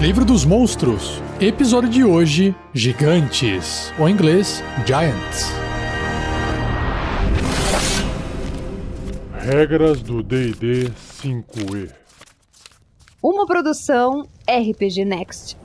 Livro dos Monstros, episódio de hoje: Gigantes, ou em inglês, Giants. Regras do DD 5E. Uma produção RPG Next.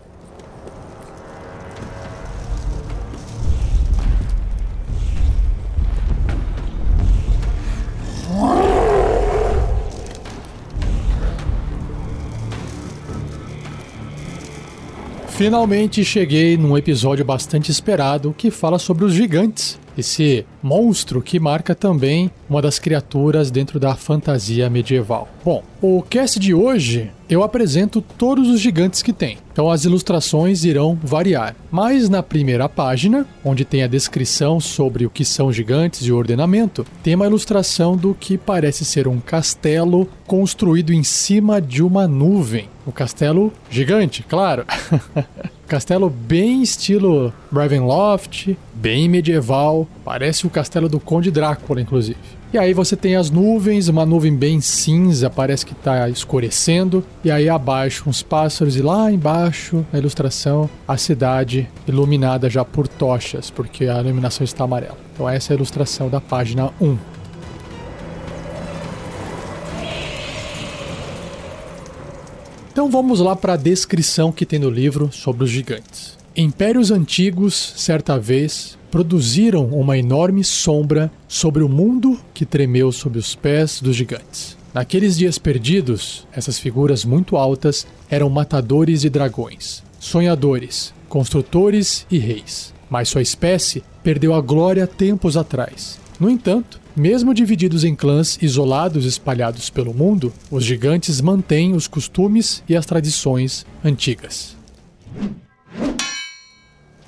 Finalmente cheguei num episódio bastante esperado que fala sobre os gigantes, esse monstro que marca também uma das criaturas dentro da fantasia medieval. Bom, o cast de hoje eu apresento todos os gigantes que tem, então as ilustrações irão variar. Mas na primeira página, onde tem a descrição sobre o que são gigantes e o ordenamento, tem uma ilustração do que parece ser um castelo construído em cima de uma nuvem. O castelo gigante, claro. Castelo bem estilo Ravenloft, bem medieval, parece o castelo do Conde Drácula, inclusive. E aí você tem as nuvens, uma nuvem bem cinza, parece que está escurecendo. E aí abaixo uns pássaros e lá embaixo, na ilustração, a cidade iluminada já por tochas, porque a iluminação está amarela. Então essa é a ilustração da página 1. Então vamos lá para a descrição que tem no livro sobre os gigantes. Impérios antigos, certa vez, produziram uma enorme sombra sobre o mundo que tremeu sob os pés dos gigantes. Naqueles dias perdidos, essas figuras muito altas eram matadores de dragões, sonhadores, construtores e reis. Mas sua espécie perdeu a glória tempos atrás. No entanto, mesmo divididos em clãs isolados espalhados pelo mundo, os gigantes mantêm os costumes e as tradições antigas.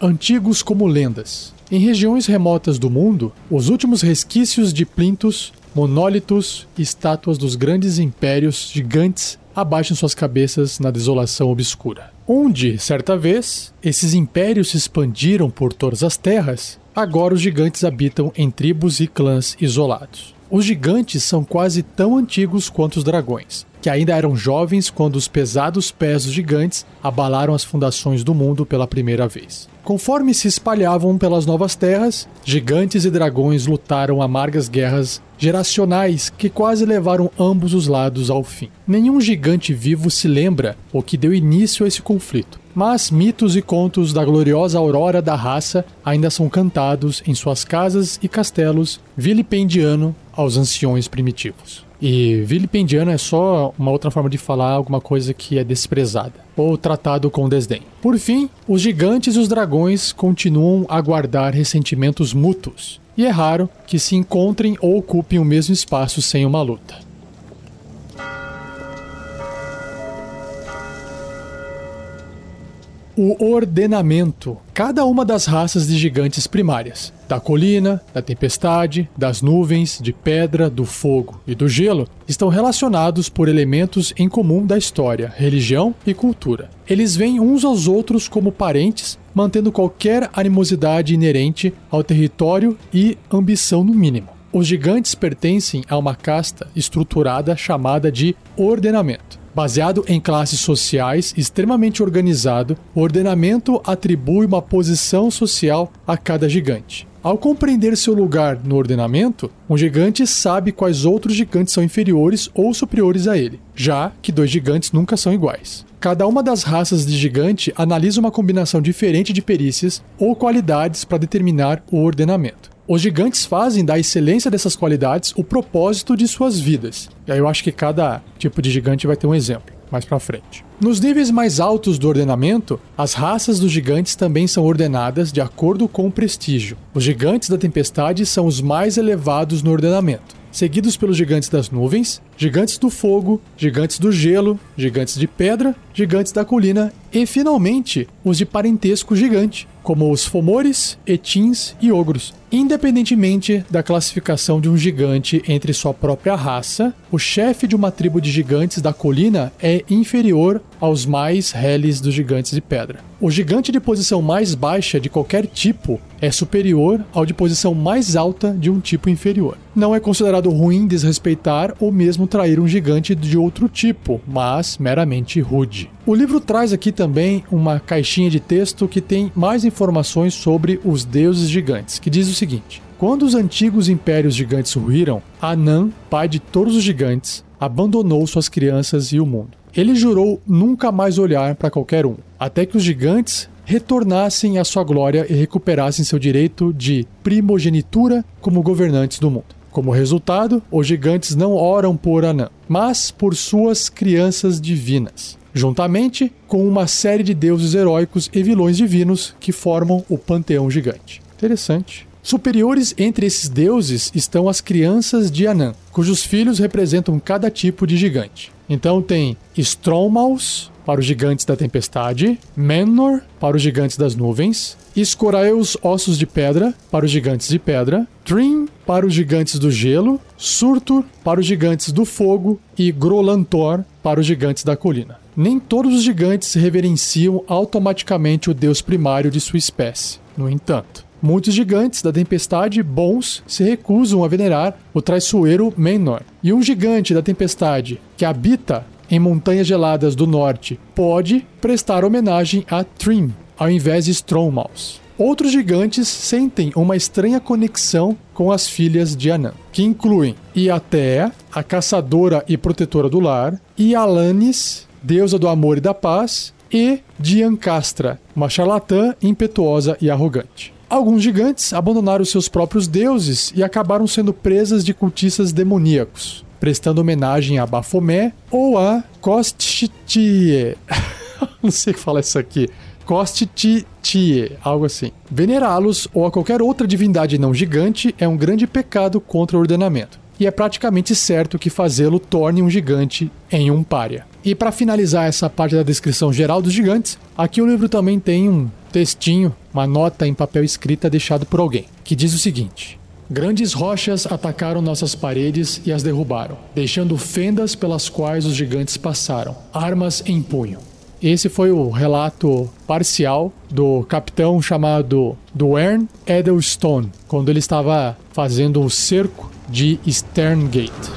Antigos como lendas. Em regiões remotas do mundo, os últimos resquícios de plintos, monólitos e estátuas dos grandes impérios gigantes abaixam suas cabeças na desolação obscura. Onde, certa vez, esses impérios se expandiram por todas as terras, agora os gigantes habitam em tribos e clãs isolados. Os gigantes são quase tão antigos quanto os dragões, que ainda eram jovens quando os pesados pés dos gigantes abalaram as fundações do mundo pela primeira vez. Conforme se espalhavam pelas novas terras, gigantes e dragões lutaram amargas guerras geracionais que quase levaram ambos os lados ao fim. Nenhum gigante vivo se lembra o que deu início a esse conflito, mas mitos e contos da gloriosa aurora da raça ainda são cantados em suas casas e castelos, vilipendiano aos anciões primitivos. E vilipendiano é só uma outra forma de falar alguma coisa que é desprezada ou tratado com desdém. Por fim, os gigantes e os dragões continuam a guardar ressentimentos mútuos, e é raro que se encontrem ou ocupem o mesmo espaço sem uma luta. O ordenamento. Cada uma das raças de gigantes primárias, da colina, da tempestade, das nuvens, de pedra, do fogo e do gelo, estão relacionados por elementos em comum da história, religião e cultura. Eles veem uns aos outros como parentes, mantendo qualquer animosidade inerente ao território e ambição no mínimo. Os gigantes pertencem a uma casta estruturada chamada de ordenamento. Baseado em classes sociais extremamente organizado, o ordenamento atribui uma posição social a cada gigante. Ao compreender seu lugar no ordenamento, um gigante sabe quais outros gigantes são inferiores ou superiores a ele, já que dois gigantes nunca são iguais. Cada uma das raças de gigante analisa uma combinação diferente de perícias ou qualidades para determinar o ordenamento. Os gigantes fazem da excelência dessas qualidades o propósito de suas vidas. E aí eu acho que cada tipo de gigante vai ter um exemplo mais para frente. Nos níveis mais altos do ordenamento, as raças dos gigantes também são ordenadas de acordo com o prestígio. Os gigantes da tempestade são os mais elevados no ordenamento, seguidos pelos gigantes das nuvens, gigantes do fogo, gigantes do gelo, gigantes de pedra, gigantes da colina e, finalmente, os de parentesco gigante, como os fomores, etins e ogros. Independentemente da classificação de um gigante entre sua própria raça, o chefe de uma tribo de gigantes da colina é inferior aos mais reles dos gigantes de pedra. O gigante de posição mais baixa de qualquer tipo é superior ao de posição mais alta de um tipo inferior. Não é considerado ruim desrespeitar ou mesmo trair um gigante de outro tipo, mas meramente rude. O livro traz aqui também uma caixinha de texto que tem mais informações sobre os deuses gigantes, que diz o seguinte: quando os antigos impérios gigantes ruíram, Anan, pai de todos os gigantes, abandonou suas crianças e o mundo. Ele jurou nunca mais olhar para qualquer um, até que os gigantes retornassem à sua glória e recuperassem seu direito de primogenitura como governantes do mundo. Como resultado, os gigantes não oram por Anã, mas por suas crianças divinas, juntamente com uma série de deuses heróicos e vilões divinos que formam o panteão gigante. Interessante. Superiores entre esses deuses estão as crianças de Anã, cujos filhos representam cada tipo de gigante. Então tem Stromals para os gigantes da tempestade, Menor para os gigantes das nuvens, Escoraeus Ossos de Pedra para os gigantes de pedra, Trim para os gigantes do gelo, Surtur para os gigantes do fogo e Grolantor para os gigantes da colina. Nem todos os gigantes reverenciam automaticamente o deus primário de sua espécie. No entanto, Muitos gigantes da tempestade bons se recusam a venerar o traiçoeiro Menor. E um gigante da tempestade que habita em montanhas geladas do norte pode prestar homenagem a Trim, ao invés de Stromals. Outros gigantes sentem uma estranha conexão com as filhas de Anã, que incluem Iatea, a caçadora e protetora do lar, Alanis, deusa do amor e da paz, e Diancastra, uma charlatã impetuosa e arrogante. Alguns gigantes abandonaram seus próprios deuses e acabaram sendo presas de cultistas demoníacos, prestando homenagem a Baphomet ou a Kostitie. Não sei o que falar isso aqui. Kostitie, algo assim. Venerá-los ou a qualquer outra divindade não gigante é um grande pecado contra o ordenamento. E é praticamente certo que fazê-lo torne um gigante em um pária. E para finalizar essa parte da descrição geral dos gigantes, aqui o livro também tem um textinho, uma nota em papel escrita deixado por alguém, que diz o seguinte: Grandes rochas atacaram nossas paredes e as derrubaram, deixando fendas pelas quais os gigantes passaram, armas em punho. Esse foi o relato parcial do capitão chamado Duern Edelstone, quando ele estava fazendo o cerco de Sterngate.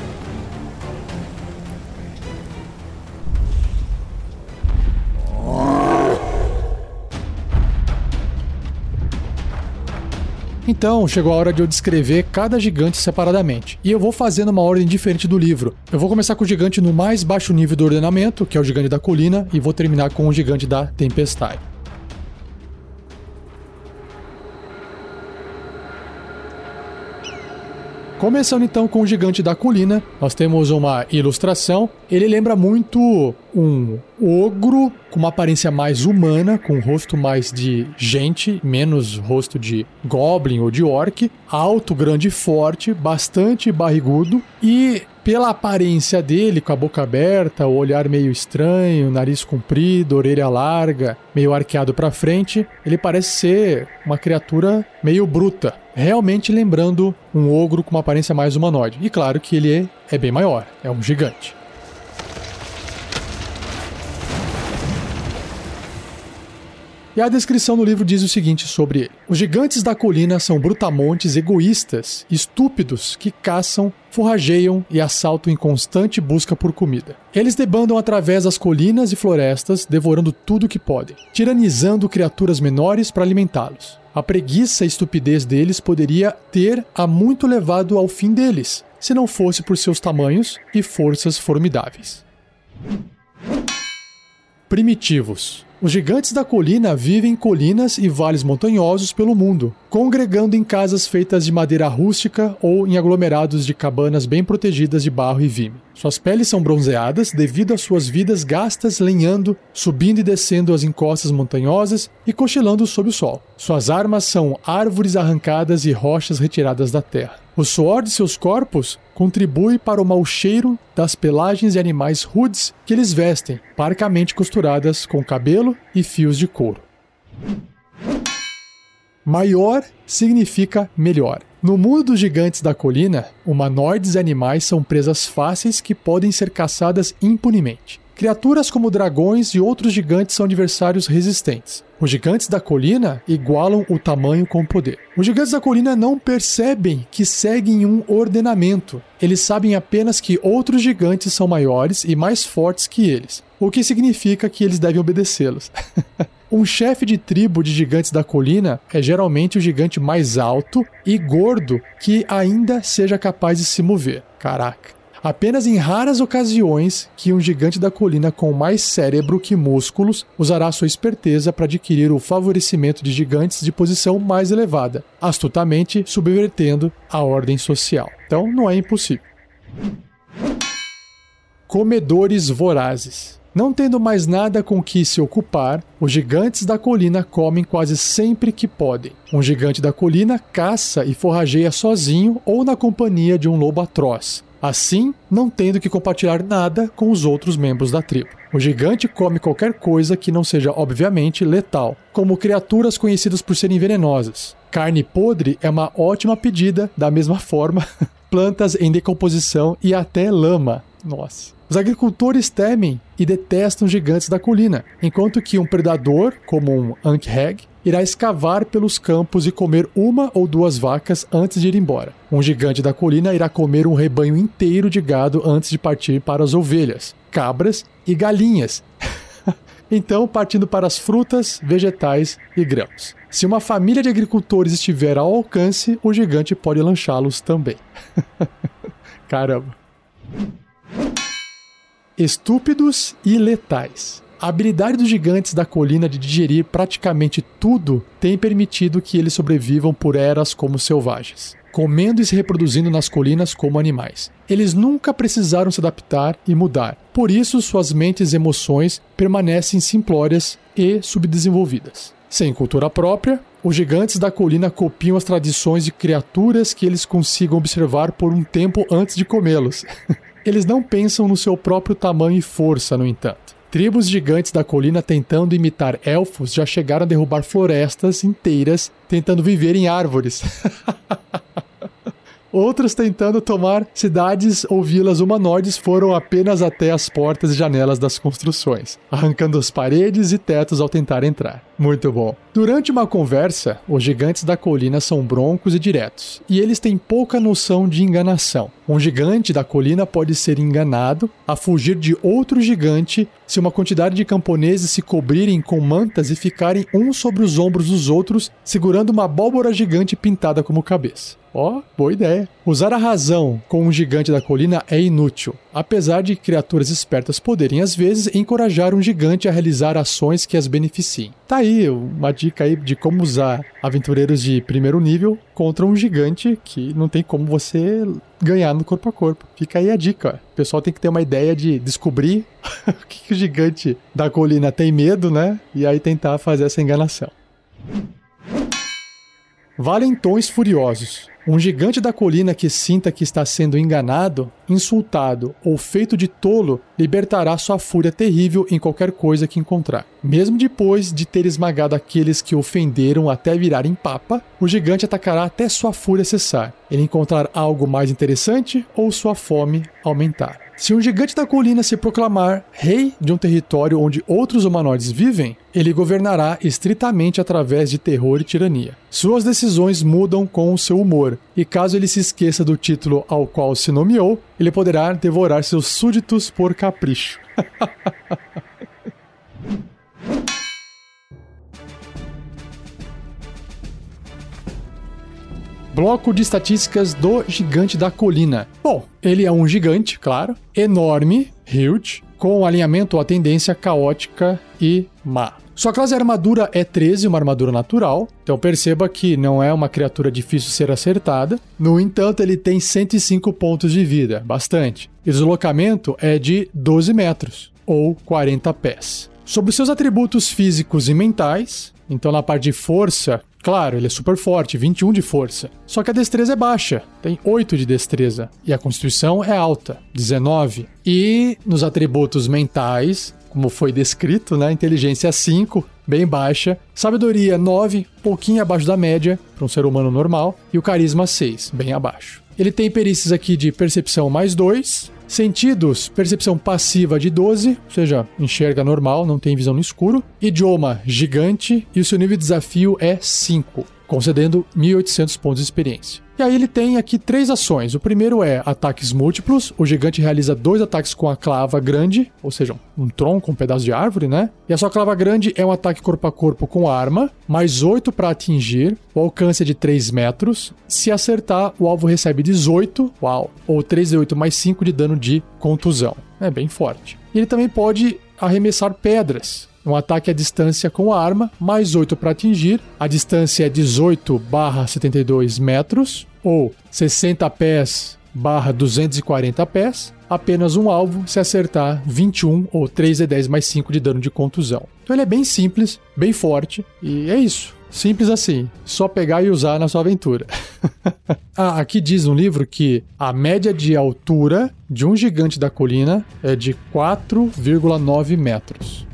Então, chegou a hora de eu descrever cada gigante separadamente. E eu vou fazendo uma ordem diferente do livro. Eu vou começar com o gigante no mais baixo nível do ordenamento, que é o gigante da colina, e vou terminar com o gigante da tempestade. Começando então com o gigante da colina, nós temos uma ilustração. Ele lembra muito um ogro com uma aparência mais humana, com um rosto mais de gente, menos rosto de goblin ou de orc, alto, grande e forte, bastante barrigudo e pela aparência dele, com a boca aberta, o olhar meio estranho, nariz comprido, orelha larga, meio arqueado para frente, ele parece ser uma criatura meio bruta, realmente lembrando um ogro com uma aparência mais humanoide. E claro que ele é, é bem maior, é um gigante. E a descrição no livro diz o seguinte sobre ele: Os gigantes da colina são brutamontes egoístas, estúpidos, que caçam, forrageiam e assaltam em constante busca por comida. Eles debandam através das colinas e florestas, devorando tudo que podem, tiranizando criaturas menores para alimentá-los. A preguiça e estupidez deles poderia ter a muito levado ao fim deles, se não fosse por seus tamanhos e forças formidáveis. Primitivos Os gigantes da colina vivem em colinas e vales montanhosos pelo mundo, congregando em casas feitas de madeira rústica ou em aglomerados de cabanas bem protegidas de barro e vime. Suas peles são bronzeadas devido às suas vidas gastas lenhando, subindo e descendo as encostas montanhosas e cochilando sob o sol. Suas armas são árvores arrancadas e rochas retiradas da terra. O suor de seus corpos contribui para o mau cheiro das pelagens de animais rudes que eles vestem, parcamente costuradas com cabelo e fios de couro. Maior significa melhor. No mundo dos gigantes da colina, humanoides e animais são presas fáceis que podem ser caçadas impunemente. Criaturas como dragões e outros gigantes são adversários resistentes. Os gigantes da colina igualam o tamanho com o poder. Os gigantes da colina não percebem que seguem um ordenamento. Eles sabem apenas que outros gigantes são maiores e mais fortes que eles, o que significa que eles devem obedecê-los. Um chefe de tribo de gigantes da colina é geralmente o gigante mais alto e gordo que ainda seja capaz de se mover. Caraca. Apenas em raras ocasiões que um gigante da colina com mais cérebro que músculos usará sua esperteza para adquirir o favorecimento de gigantes de posição mais elevada, astutamente subvertendo a ordem social. Então não é impossível. Comedores vorazes. Não tendo mais nada com que se ocupar, os gigantes da colina comem quase sempre que podem. Um gigante da colina caça e forrageia sozinho ou na companhia de um lobo atroz assim não tendo que compartilhar nada com os outros membros da tribo. O gigante come qualquer coisa que não seja obviamente letal, como criaturas conhecidas por serem venenosas. Carne podre é uma ótima pedida, da mesma forma, plantas em decomposição e até lama. Nossa. Os agricultores temem e detestam gigantes da colina, enquanto que um predador, como um Ankheg, irá escavar pelos campos e comer uma ou duas vacas antes de ir embora. Um gigante da colina irá comer um rebanho inteiro de gado antes de partir para as ovelhas, cabras e galinhas. então, partindo para as frutas, vegetais e grãos. Se uma família de agricultores estiver ao alcance, o gigante pode lanchá-los também. Caramba estúpidos e letais. A habilidade dos gigantes da colina de digerir praticamente tudo tem permitido que eles sobrevivam por eras como selvagens, comendo e se reproduzindo nas colinas como animais. Eles nunca precisaram se adaptar e mudar, por isso suas mentes e emoções permanecem simplórias e subdesenvolvidas. Sem cultura própria, os gigantes da colina copiam as tradições de criaturas que eles consigam observar por um tempo antes de comê-los. Eles não pensam no seu próprio tamanho e força, no entanto. Tribos gigantes da colina tentando imitar elfos já chegaram a derrubar florestas inteiras tentando viver em árvores. Outros tentando tomar cidades ou vilas humanoides foram apenas até as portas e janelas das construções, arrancando as paredes e tetos ao tentar entrar. Muito bom. Durante uma conversa, os gigantes da colina são broncos e diretos, e eles têm pouca noção de enganação. Um gigante da colina pode ser enganado a fugir de outro gigante se uma quantidade de camponeses se cobrirem com mantas e ficarem uns sobre os ombros dos outros, segurando uma abóbora gigante pintada como cabeça. Ó, oh, boa ideia. Usar a razão com um gigante da colina é inútil, apesar de criaturas espertas poderem às vezes encorajar um gigante a realizar ações que as beneficiem. Tá aí uma dica aí de como usar aventureiros de primeiro nível contra um gigante que não tem como você ganhar no corpo a corpo. Fica aí a dica. O pessoal tem que ter uma ideia de descobrir o que, que o gigante da colina tem medo, né? E aí tentar fazer essa enganação. Valentões furiosos. Um gigante da colina que sinta que está sendo enganado, insultado ou feito de tolo libertará sua fúria terrível em qualquer coisa que encontrar. Mesmo depois de ter esmagado aqueles que ofenderam até virarem papa, o gigante atacará até sua fúria cessar, ele encontrar algo mais interessante ou sua fome aumentar. Se um gigante da colina se proclamar rei de um território onde outros humanoides vivem, ele governará estritamente através de terror e tirania. Suas decisões mudam com o seu humor, e caso ele se esqueça do título ao qual se nomeou, ele poderá devorar seus súditos por capricho. Bloco de estatísticas do Gigante da Colina. Bom, ele é um gigante, claro, enorme, huge, com alinhamento ou tendência caótica e má. Sua classe armadura é 13, uma armadura natural. Então perceba que não é uma criatura difícil de ser acertada. No entanto, ele tem 105 pontos de vida, bastante. E deslocamento é de 12 metros, ou 40 pés. Sobre seus atributos físicos e mentais, então na parte de força, Claro, ele é super forte, 21 de força. Só que a destreza é baixa, tem 8 de destreza. E a constituição é alta, 19. E nos atributos mentais, como foi descrito, né? Inteligência 5, bem baixa. Sabedoria 9, pouquinho abaixo da média para um ser humano normal. E o carisma 6, bem abaixo. Ele tem perícias aqui de percepção mais 2, Sentidos, percepção passiva de 12, ou seja, enxerga normal, não tem visão no escuro. Idioma, gigante, e o seu nível de desafio é 5, concedendo 1.800 pontos de experiência. E aí ele tem aqui três ações. O primeiro é ataques múltiplos. O gigante realiza dois ataques com a clava grande, ou seja, um tronco, um pedaço de árvore, né? E a sua clava grande é um ataque corpo a corpo com arma, mais 8 para atingir. O alcance é de 3 metros. Se acertar, o alvo recebe 18, uau, ou 3 de 8 mais 5 de dano de contusão. É bem forte. E ele também pode arremessar pedras. Um ataque à distância com a arma, mais 8 para atingir. A distância é 18 barra 72 metros, ou 60 pés barra 240 pés. Apenas um alvo se acertar 21 ou 3 de 10 mais 5 de dano de contusão. Então ele é bem simples, bem forte, e é isso. Simples assim, só pegar e usar na sua aventura. ah, aqui diz no livro que a média de altura de um gigante da colina é de 4,9 metros.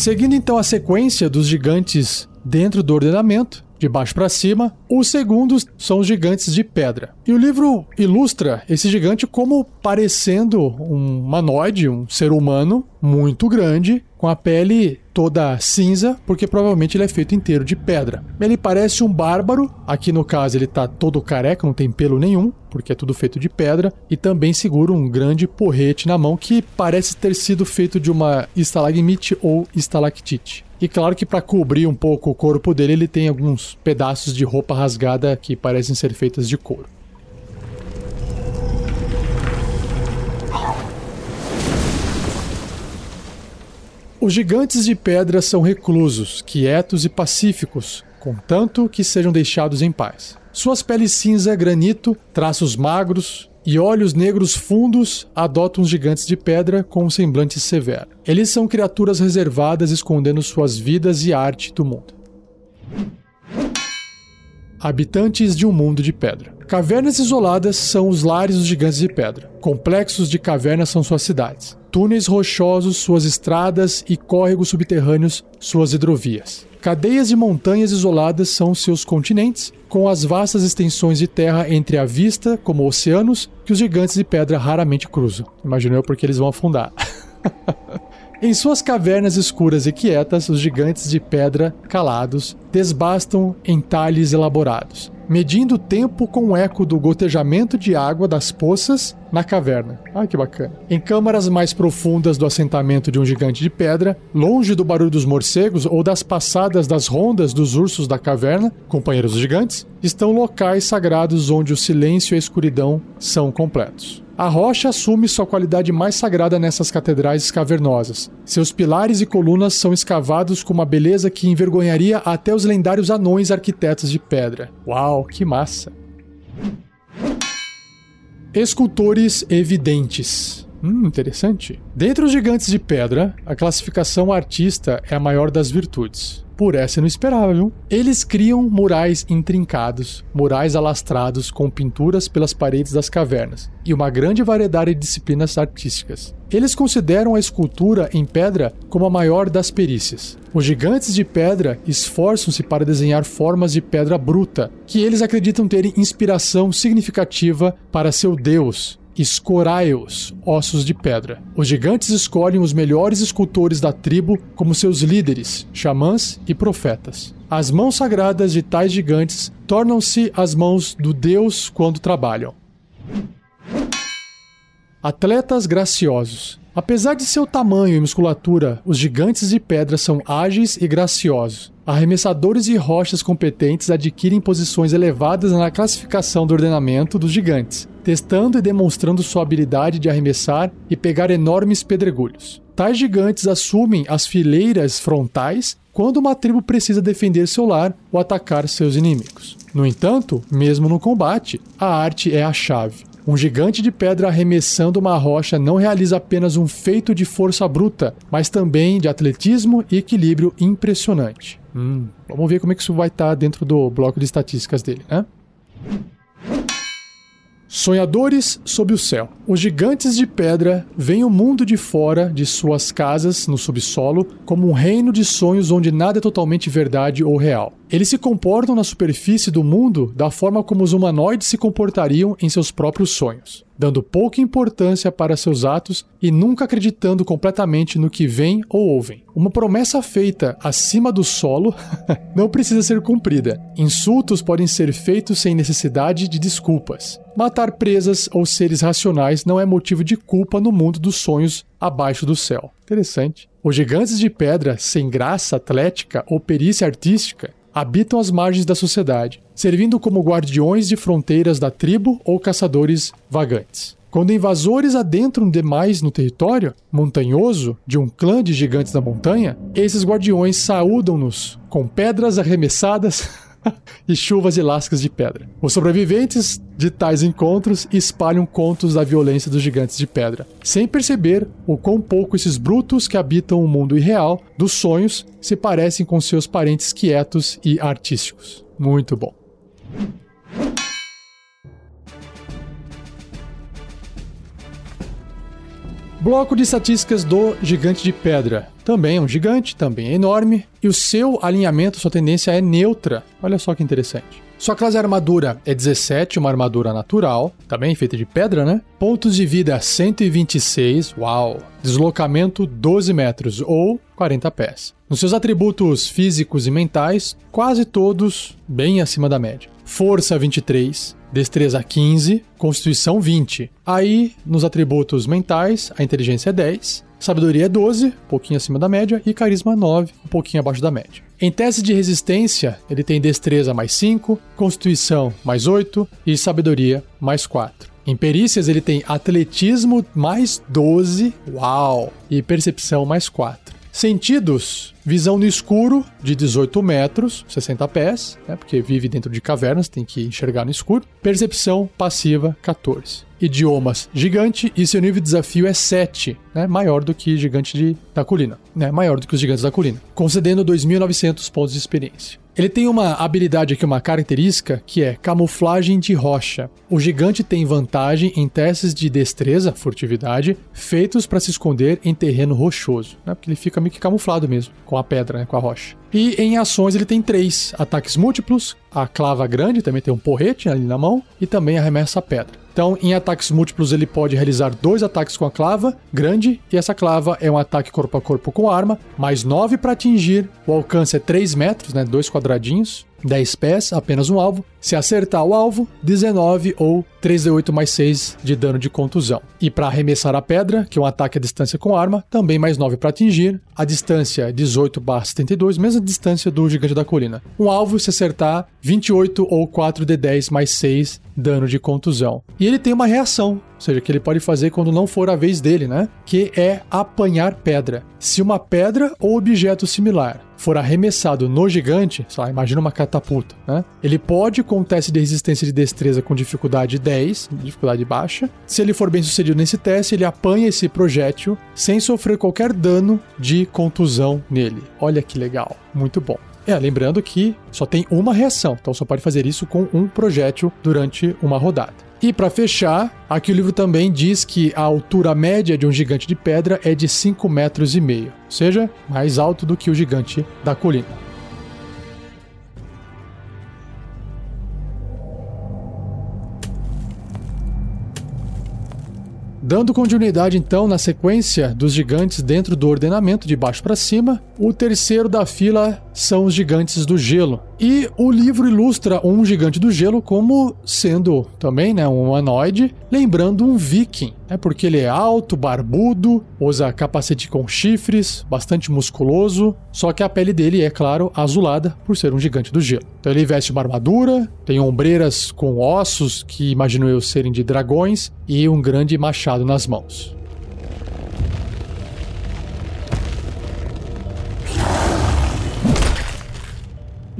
Seguindo então a sequência dos gigantes dentro do ordenamento, de baixo para cima, os segundos são os gigantes de pedra. E o livro ilustra esse gigante como parecendo um humanoide, um ser humano muito grande, com a pele toda cinza, porque provavelmente ele é feito inteiro de pedra. Ele parece um bárbaro, aqui no caso ele tá todo careca, não tem pelo nenhum, porque é tudo feito de pedra, e também segura um grande porrete na mão que parece ter sido feito de uma estalagmite ou estalactite. E claro que para cobrir um pouco o corpo dele, ele tem alguns pedaços de roupa rasgada que parecem ser feitas de couro. Os gigantes de pedra são reclusos, quietos e pacíficos, contanto que sejam deixados em paz. Suas peles cinza, granito, traços magros e olhos negros fundos adotam os gigantes de pedra com um semblante severo. Eles são criaturas reservadas escondendo suas vidas e arte do mundo. Habitantes de um mundo de pedra. Cavernas isoladas são os lares dos gigantes de pedra. Complexos de cavernas são suas cidades túneis rochosos, suas estradas e córregos subterrâneos, suas hidrovias. Cadeias de montanhas isoladas são seus continentes, com as vastas extensões de terra entre a vista, como oceanos, que os gigantes de pedra raramente cruzam. Imagino eu porque eles vão afundar. Em suas cavernas escuras e quietas, os gigantes de pedra, calados, desbastam entalhes elaborados medindo o tempo com o eco do gotejamento de água das poças na caverna. Ah, que bacana. Em câmaras mais profundas do assentamento de um gigante de pedra, longe do barulho dos morcegos ou das passadas das rondas dos ursos da caverna, companheiros gigantes, estão locais sagrados onde o silêncio e a escuridão são completos. A rocha assume sua qualidade mais sagrada nessas catedrais cavernosas. Seus pilares e colunas são escavados com uma beleza que envergonharia até os lendários anões arquitetos de pedra. Uau, que massa! Escultores evidentes. Hum, interessante. Dentre os gigantes de pedra, a classificação artista é a maior das virtudes. Por essa eu não esperava, viu? Eles criam murais intrincados, murais alastrados com pinturas pelas paredes das cavernas e uma grande variedade de disciplinas artísticas. Eles consideram a escultura em pedra como a maior das perícias. Os gigantes de pedra esforçam-se para desenhar formas de pedra bruta, que eles acreditam terem inspiração significativa para seu deus, Escoraios, ossos de pedra. Os gigantes escolhem os melhores escultores da tribo como seus líderes, xamãs e profetas. As mãos sagradas de tais gigantes tornam-se as mãos do deus quando trabalham. Atletas graciosos. Apesar de seu tamanho e musculatura, os gigantes de pedra são ágeis e graciosos. Arremessadores de rochas competentes adquirem posições elevadas na classificação do ordenamento dos gigantes, testando e demonstrando sua habilidade de arremessar e pegar enormes pedregulhos. Tais gigantes assumem as fileiras frontais quando uma tribo precisa defender seu lar ou atacar seus inimigos. No entanto, mesmo no combate, a arte é a chave. Um gigante de pedra arremessando uma rocha não realiza apenas um feito de força bruta, mas também de atletismo e equilíbrio impressionante. Hum, vamos ver como é que isso vai estar dentro do bloco de estatísticas dele, né? Sonhadores sob o céu. Os gigantes de pedra veem o mundo de fora de suas casas no subsolo como um reino de sonhos onde nada é totalmente verdade ou real. Eles se comportam na superfície do mundo da forma como os humanoides se comportariam em seus próprios sonhos, dando pouca importância para seus atos e nunca acreditando completamente no que veem ou ouvem. Uma promessa feita acima do solo não precisa ser cumprida. Insultos podem ser feitos sem necessidade de desculpas. Matar presas ou seres racionais não é motivo de culpa no mundo dos sonhos abaixo do céu. Interessante. Os gigantes de pedra sem graça atlética ou perícia artística habitam as margens da sociedade, servindo como guardiões de fronteiras da tribo ou caçadores vagantes. Quando invasores adentram demais no território montanhoso de um clã de gigantes da montanha, esses guardiões saúdam-nos com pedras arremessadas e chuvas e lascas de pedra. Os sobreviventes de tais encontros espalham contos da violência dos gigantes de pedra, sem perceber o quão pouco esses brutos que habitam o mundo irreal dos sonhos se parecem com seus parentes quietos e artísticos. Muito bom. Bloco de estatísticas do gigante de pedra. Também é um gigante, também é enorme, e o seu alinhamento, sua tendência é neutra. Olha só que interessante. Sua classe armadura é 17, uma armadura natural, também feita de pedra, né? Pontos de vida 126, uau! Deslocamento 12 metros ou 40 pés. Nos seus atributos físicos e mentais, quase todos bem acima da média. Força 23, destreza 15, constituição 20. Aí, nos atributos mentais, a inteligência é 10, sabedoria é 12, um pouquinho acima da média, e carisma 9, um pouquinho abaixo da média. Em teste de resistência, ele tem destreza mais 5, constituição mais 8 e sabedoria mais 4. Em perícias, ele tem atletismo mais 12, uau, e percepção mais 4. Sentidos, visão no escuro de 18 metros, 60 pés, né, porque vive dentro de cavernas, tem que enxergar no escuro. Percepção passiva, 14. Idiomas, gigante, e seu nível de desafio é 7, né, maior do que gigante de, da colina, né, maior do que os gigantes da colina, concedendo 2.900 pontos de experiência. Ele tem uma habilidade aqui, uma característica, que é camuflagem de rocha. O gigante tem vantagem em testes de destreza, furtividade, feitos para se esconder em terreno rochoso, né? Porque ele fica meio que camuflado mesmo, com a pedra, né? com a rocha. E em ações ele tem três ataques múltiplos, a clava grande também tem um porrete ali na mão e também arremessa a pedra. Então, em ataques múltiplos, ele pode realizar dois ataques com a clava grande, e essa clava é um ataque corpo a corpo com arma, mais 9 para atingir. O alcance é 3 metros, né? Dois quadradinhos. 10 pés, apenas um alvo. Se acertar o alvo, 19 ou 3d8 mais 6 de dano de contusão. E para arremessar a pedra, que é um ataque à distância com arma, também mais 9 para atingir. A distância 18 barra 72, mesma distância do gigante da colina. Um alvo, se acertar, 28 ou 4d10 mais 6 dano de contusão. E ele tem uma reação, ou seja, que ele pode fazer quando não for a vez dele, né? Que é apanhar pedra. Se uma pedra ou objeto similar for arremessado no gigante, sei lá, imagina uma catapulta, né? Ele pode, com um teste de resistência de destreza com dificuldade 10, dificuldade baixa, se ele for bem sucedido nesse teste, ele apanha esse projétil sem sofrer qualquer dano de contusão nele. Olha que legal, muito bom. É, lembrando que só tem uma reação, então só pode fazer isso com um projétil durante uma rodada. E para fechar, aqui o livro também diz que a altura média de um gigante de pedra é de 5 metros e meio, ou seja, mais alto do que o gigante da colina. Dando continuidade então na sequência dos gigantes dentro do ordenamento de baixo para cima, o terceiro da fila são os gigantes do gelo. E o livro ilustra um gigante do gelo como sendo também né, um humanoide, lembrando um viking. É porque ele é alto, barbudo, usa capacete com chifres, bastante musculoso, só que a pele dele é, claro, azulada por ser um gigante do gelo. Então ele veste uma armadura, tem ombreiras com ossos que imagino eu serem de dragões e um grande machado nas mãos.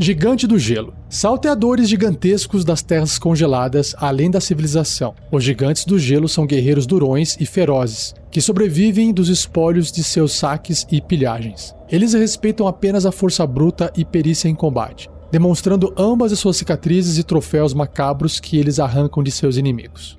Gigante do Gelo. Salteadores gigantescos das terras congeladas além da civilização. Os gigantes do gelo são guerreiros durões e ferozes, que sobrevivem dos espólios de seus saques e pilhagens. Eles respeitam apenas a força bruta e perícia em combate, demonstrando ambas as suas cicatrizes e troféus macabros que eles arrancam de seus inimigos.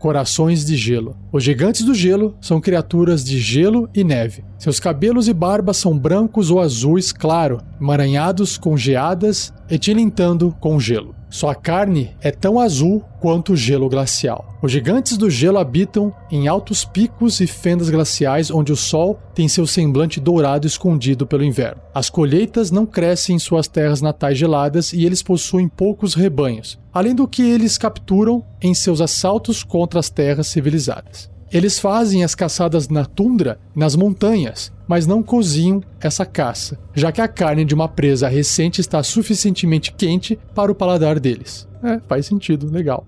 Corações de Gelo. Os gigantes do gelo são criaturas de gelo e neve. Seus cabelos e barbas são brancos ou azuis claro, emaranhados com geadas e tilintando com gelo. Sua carne é tão azul quanto o gelo glacial. Os gigantes do gelo habitam em altos picos e fendas glaciais onde o sol tem seu semblante dourado escondido pelo inverno. As colheitas não crescem em suas terras natais geladas e eles possuem poucos rebanhos, além do que eles capturam em seus assaltos contra as terras civilizadas. Eles fazem as caçadas na tundra, nas montanhas, mas não cozinham essa caça, já que a carne de uma presa recente está suficientemente quente para o paladar deles. É, faz sentido, legal.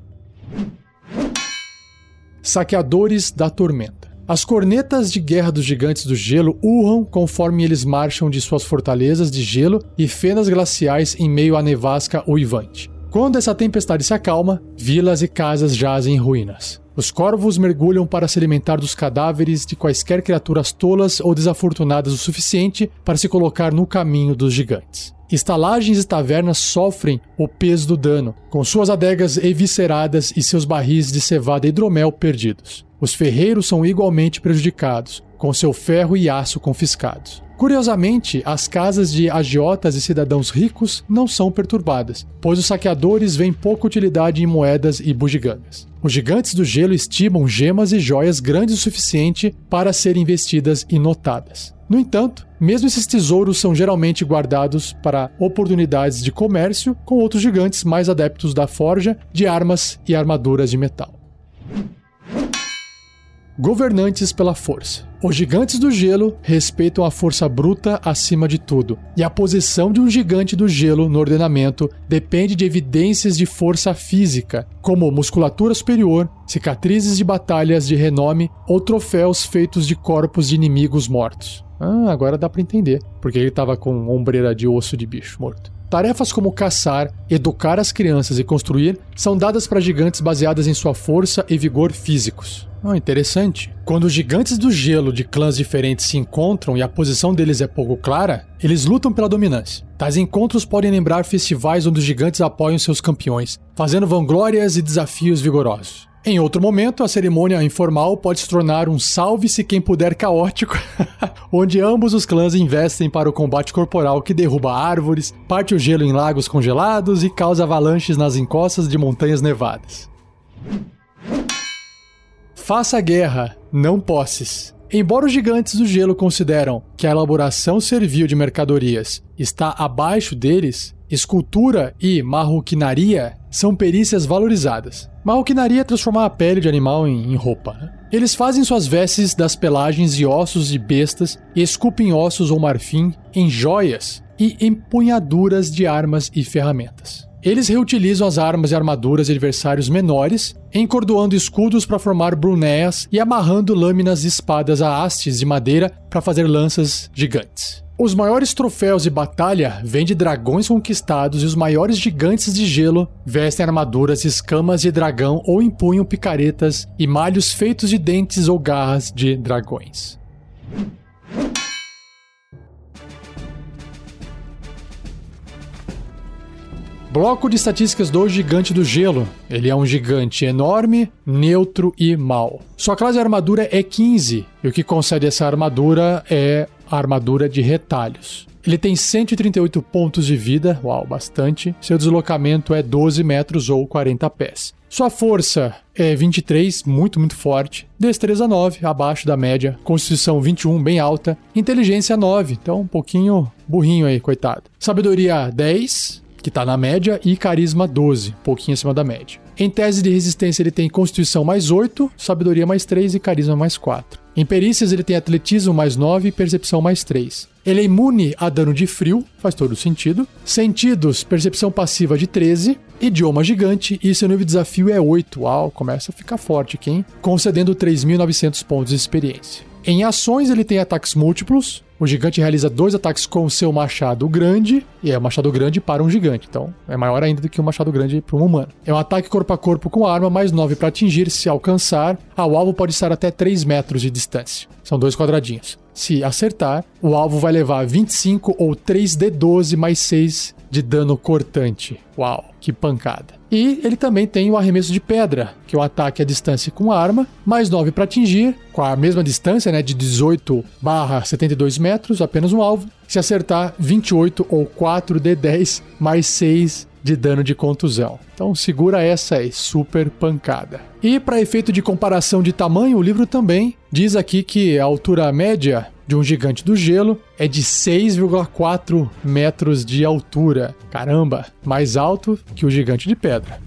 Saqueadores da Tormenta. As cornetas de guerra dos gigantes do gelo urram conforme eles marcham de suas fortalezas de gelo e fendas glaciais em meio à nevasca uivante. Quando essa tempestade se acalma, vilas e casas jazem em ruínas. Os corvos mergulham para se alimentar dos cadáveres de quaisquer criaturas tolas ou desafortunadas o suficiente para se colocar no caminho dos gigantes. Estalagens e tavernas sofrem o peso do dano, com suas adegas evisceradas e seus barris de cevada e hidromel perdidos. Os ferreiros são igualmente prejudicados, com seu ferro e aço confiscados. Curiosamente, as casas de agiotas e cidadãos ricos não são perturbadas, pois os saqueadores veem pouca utilidade em moedas e bugigangas. Os gigantes do gelo estimam gemas e joias grandes o suficiente para serem investidas e notadas. No entanto, mesmo esses tesouros são geralmente guardados para oportunidades de comércio com outros gigantes mais adeptos da forja de armas e armaduras de metal. Governantes pela força. Os gigantes do gelo respeitam a força bruta acima de tudo, e a posição de um gigante do gelo no ordenamento depende de evidências de força física, como musculatura superior, cicatrizes de batalhas de renome ou troféus feitos de corpos de inimigos mortos. Ah, agora dá para entender porque ele estava com ombreira de osso de bicho morto. Tarefas como caçar, educar as crianças e construir são dadas para gigantes baseadas em sua força e vigor físicos. Oh, interessante. Quando os gigantes do gelo de clãs diferentes se encontram e a posição deles é pouco clara, eles lutam pela dominância. Tais encontros podem lembrar festivais onde os gigantes apoiam seus campeões, fazendo vanglórias e desafios vigorosos. Em outro momento, a cerimônia informal pode se tornar um salve-se quem puder caótico, onde ambos os clãs investem para o combate corporal que derruba árvores, parte o gelo em lagos congelados e causa avalanches nas encostas de montanhas nevadas. Faça guerra, não posses. Embora os gigantes do gelo consideram que a elaboração servil de mercadorias está abaixo deles, escultura e marroquinaria são perícias valorizadas. Marroquinaria é transformar a pele de animal em, em roupa. Né? Eles fazem suas vestes das pelagens e ossos de bestas e esculpem ossos ou marfim em joias e empunhaduras de armas e ferramentas. Eles reutilizam as armas e armaduras de adversários menores, encordoando escudos para formar brunéas e amarrando lâminas e espadas a hastes de madeira para fazer lanças gigantes. Os maiores troféus de batalha vêm de dragões conquistados e os maiores gigantes de gelo vestem armaduras escamas de dragão ou empunham picaretas e malhos feitos de dentes ou garras de dragões. Bloco de estatísticas do Gigante do Gelo. Ele é um gigante enorme, neutro e mau. Sua classe de armadura é 15, e o que concede essa armadura é a armadura de retalhos. Ele tem 138 pontos de vida, uau, bastante. Seu deslocamento é 12 metros ou 40 pés. Sua força é 23, muito, muito forte. Destreza 9, abaixo da média. Constituição 21, bem alta. Inteligência 9, então um pouquinho burrinho aí, coitado. Sabedoria 10, que está na média, e carisma 12, um pouquinho acima da média. Em tese de resistência, ele tem constituição mais 8, sabedoria mais 3 e carisma mais 4. Em perícias, ele tem atletismo mais 9 e percepção mais 3. Ele é imune a dano de frio, faz todo sentido. Sentidos, percepção passiva de 13. Idioma gigante e seu nível de desafio é 8. Uau, começa a ficar forte aqui, hein? Concedendo 3.900 pontos de experiência. Em ações, ele tem ataques múltiplos. O gigante realiza dois ataques com seu machado grande, e é um machado grande para um gigante, então é maior ainda do que um machado grande para um humano. É um ataque corpo a corpo com arma, mais 9 para atingir, se alcançar. Ah, o alvo pode estar até 3 metros de distância. São dois quadradinhos. Se acertar, o alvo vai levar 25 ou 3d12 mais 6 de dano cortante. Uau, que pancada. E ele também tem o arremesso de pedra, que é um ataque à distância com arma, mais 9 para atingir, com a mesma distância, né, de 18 barra 72 metros, apenas um alvo. Se acertar, 28 ou 4d10 mais 6 de dano de contusão. Então segura essa aí, super pancada. E para efeito de comparação de tamanho, o livro também diz aqui que a altura média de um gigante do gelo é de 6,4 metros de altura. Caramba, mais alto que o gigante de pedra.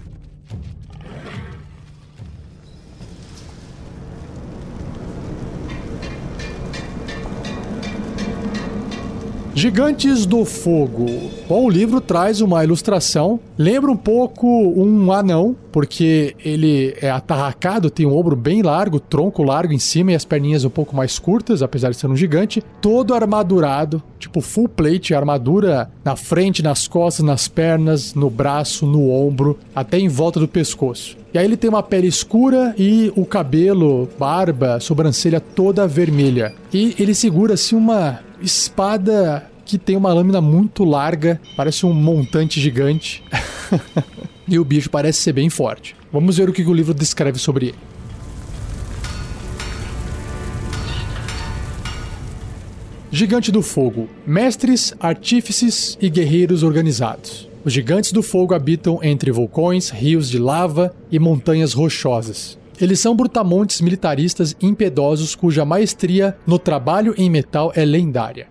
Gigantes do Fogo. Bom, o livro traz uma ilustração. Lembra um pouco um anão, porque ele é atarracado, tem um ombro bem largo, tronco largo em cima e as perninhas um pouco mais curtas, apesar de ser um gigante. Todo armadurado, tipo full plate, armadura na frente, nas costas, nas pernas, no braço, no ombro, até em volta do pescoço. E aí ele tem uma pele escura e o cabelo, barba, sobrancelha toda vermelha. E ele segura assim uma espada que tem uma lâmina muito larga, parece um montante gigante. e o bicho parece ser bem forte. Vamos ver o que o livro descreve sobre ele. Gigante do Fogo: mestres, artífices e guerreiros organizados. Os gigantes do fogo habitam entre vulcões, rios de lava e montanhas rochosas. Eles são brutamontes militaristas impiedosos cuja maestria no trabalho em metal é lendária.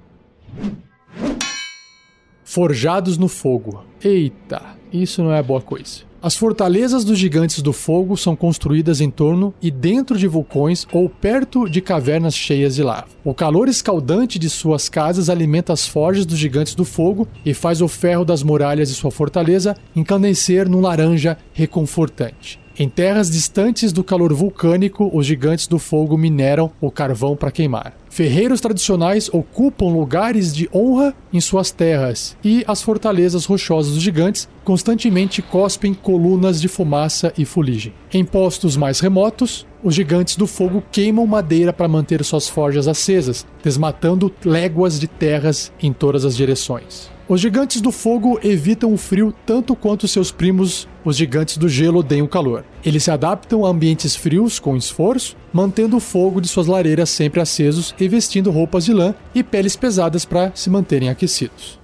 Forjados no fogo. Eita, isso não é boa coisa. As fortalezas dos gigantes do fogo são construídas em torno e dentro de vulcões ou perto de cavernas cheias de lava. O calor escaldante de suas casas alimenta as forjas dos gigantes do fogo e faz o ferro das muralhas de sua fortaleza incandescer num laranja reconfortante. Em terras distantes do calor vulcânico, os gigantes do fogo mineram o carvão para queimar. Ferreiros tradicionais ocupam lugares de honra em suas terras, e as fortalezas rochosas dos gigantes constantemente cospem colunas de fumaça e fuligem. Em postos mais remotos, os gigantes do fogo queimam madeira para manter suas forjas acesas, desmatando léguas de terras em todas as direções. Os gigantes do fogo evitam o frio tanto quanto seus primos, os gigantes do gelo, odeiam o calor. Eles se adaptam a ambientes frios com esforço, mantendo o fogo de suas lareiras sempre acesos e vestindo roupas de lã e peles pesadas para se manterem aquecidos.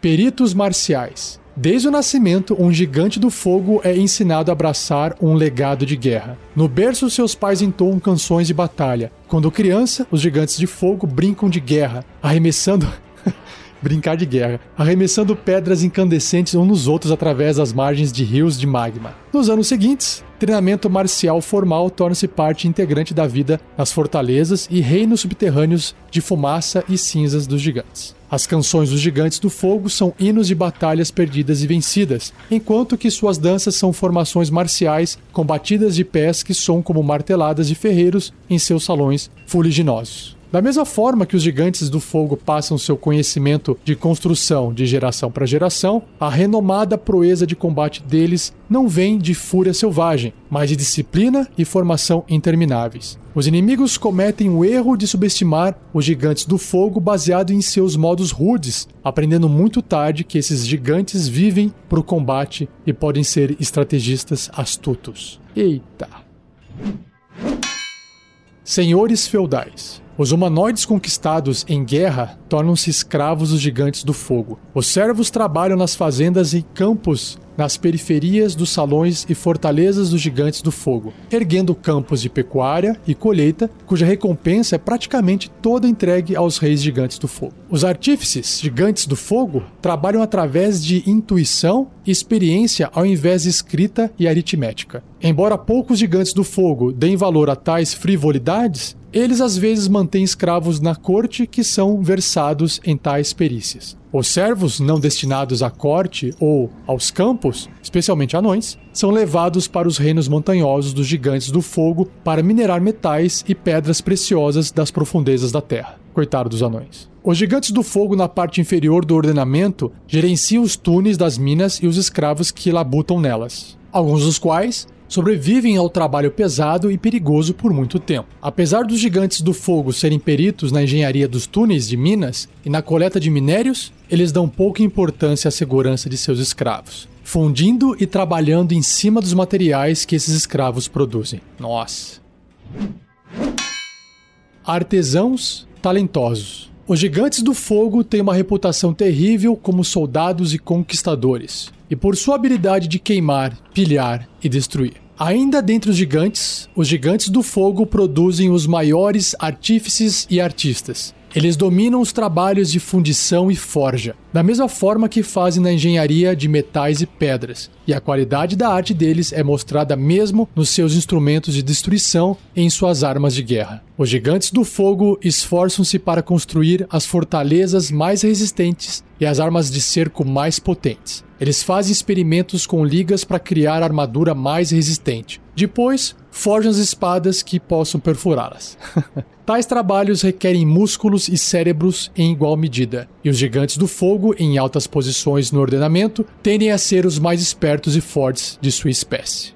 Peritos marciais. Desde o nascimento, um gigante do fogo é ensinado a abraçar um legado de guerra. No berço, seus pais entoam canções de batalha. Quando criança, os gigantes de fogo brincam de guerra, arremessando. brincar de guerra, arremessando pedras incandescentes uns nos outros através das margens de rios de magma. Nos anos seguintes, treinamento marcial formal torna-se parte integrante da vida nas fortalezas e reinos subterrâneos de fumaça e cinzas dos gigantes. As canções dos Gigantes do Fogo são hinos de batalhas perdidas e vencidas, enquanto que suas danças são formações marciais combatidas de pés que soam como marteladas de ferreiros em seus salões fuliginosos. Da mesma forma que os gigantes do fogo passam seu conhecimento de construção de geração para geração, a renomada proeza de combate deles não vem de fúria selvagem, mas de disciplina e formação intermináveis. Os inimigos cometem o erro de subestimar os gigantes do fogo baseado em seus modos rudes, aprendendo muito tarde que esses gigantes vivem para o combate e podem ser estrategistas astutos. Eita! Senhores feudais. Os humanoides conquistados em guerra tornam-se escravos dos gigantes do fogo. Os servos trabalham nas fazendas e campos nas periferias dos salões e fortalezas dos gigantes do fogo, erguendo campos de pecuária e colheita, cuja recompensa é praticamente toda entregue aos reis gigantes do fogo. Os artífices gigantes do fogo trabalham através de intuição e experiência ao invés de escrita e aritmética. Embora poucos gigantes do fogo deem valor a tais frivolidades, eles às vezes mantêm escravos na corte que são versados em tais perícias. Os servos não destinados à corte ou aos campos, especialmente anões, são levados para os reinos montanhosos dos gigantes do fogo para minerar metais e pedras preciosas das profundezas da terra. Coitado dos anões. Os gigantes do fogo na parte inferior do ordenamento gerenciam os túneis das minas e os escravos que labutam nelas, alguns dos quais sobrevivem ao trabalho pesado e perigoso por muito tempo. Apesar dos gigantes do fogo serem peritos na engenharia dos túneis de minas e na coleta de minérios, eles dão pouca importância à segurança de seus escravos, fundindo e trabalhando em cima dos materiais que esses escravos produzem. Nossa. Artesãos talentosos. Os gigantes do fogo têm uma reputação terrível como soldados e conquistadores, e por sua habilidade de queimar, pilhar e destruir. Ainda dentre os gigantes, os gigantes do fogo produzem os maiores artífices e artistas. Eles dominam os trabalhos de fundição e forja, da mesma forma que fazem na engenharia de metais e pedras, e a qualidade da arte deles é mostrada mesmo nos seus instrumentos de destruição e em suas armas de guerra. Os gigantes do fogo esforçam-se para construir as fortalezas mais resistentes e as armas de cerco mais potentes. Eles fazem experimentos com ligas para criar armadura mais resistente. Depois, forjam as espadas que possam perfurá-las. Tais trabalhos requerem músculos e cérebros em igual medida, e os gigantes do fogo, em altas posições no ordenamento, tendem a ser os mais espertos e fortes de sua espécie.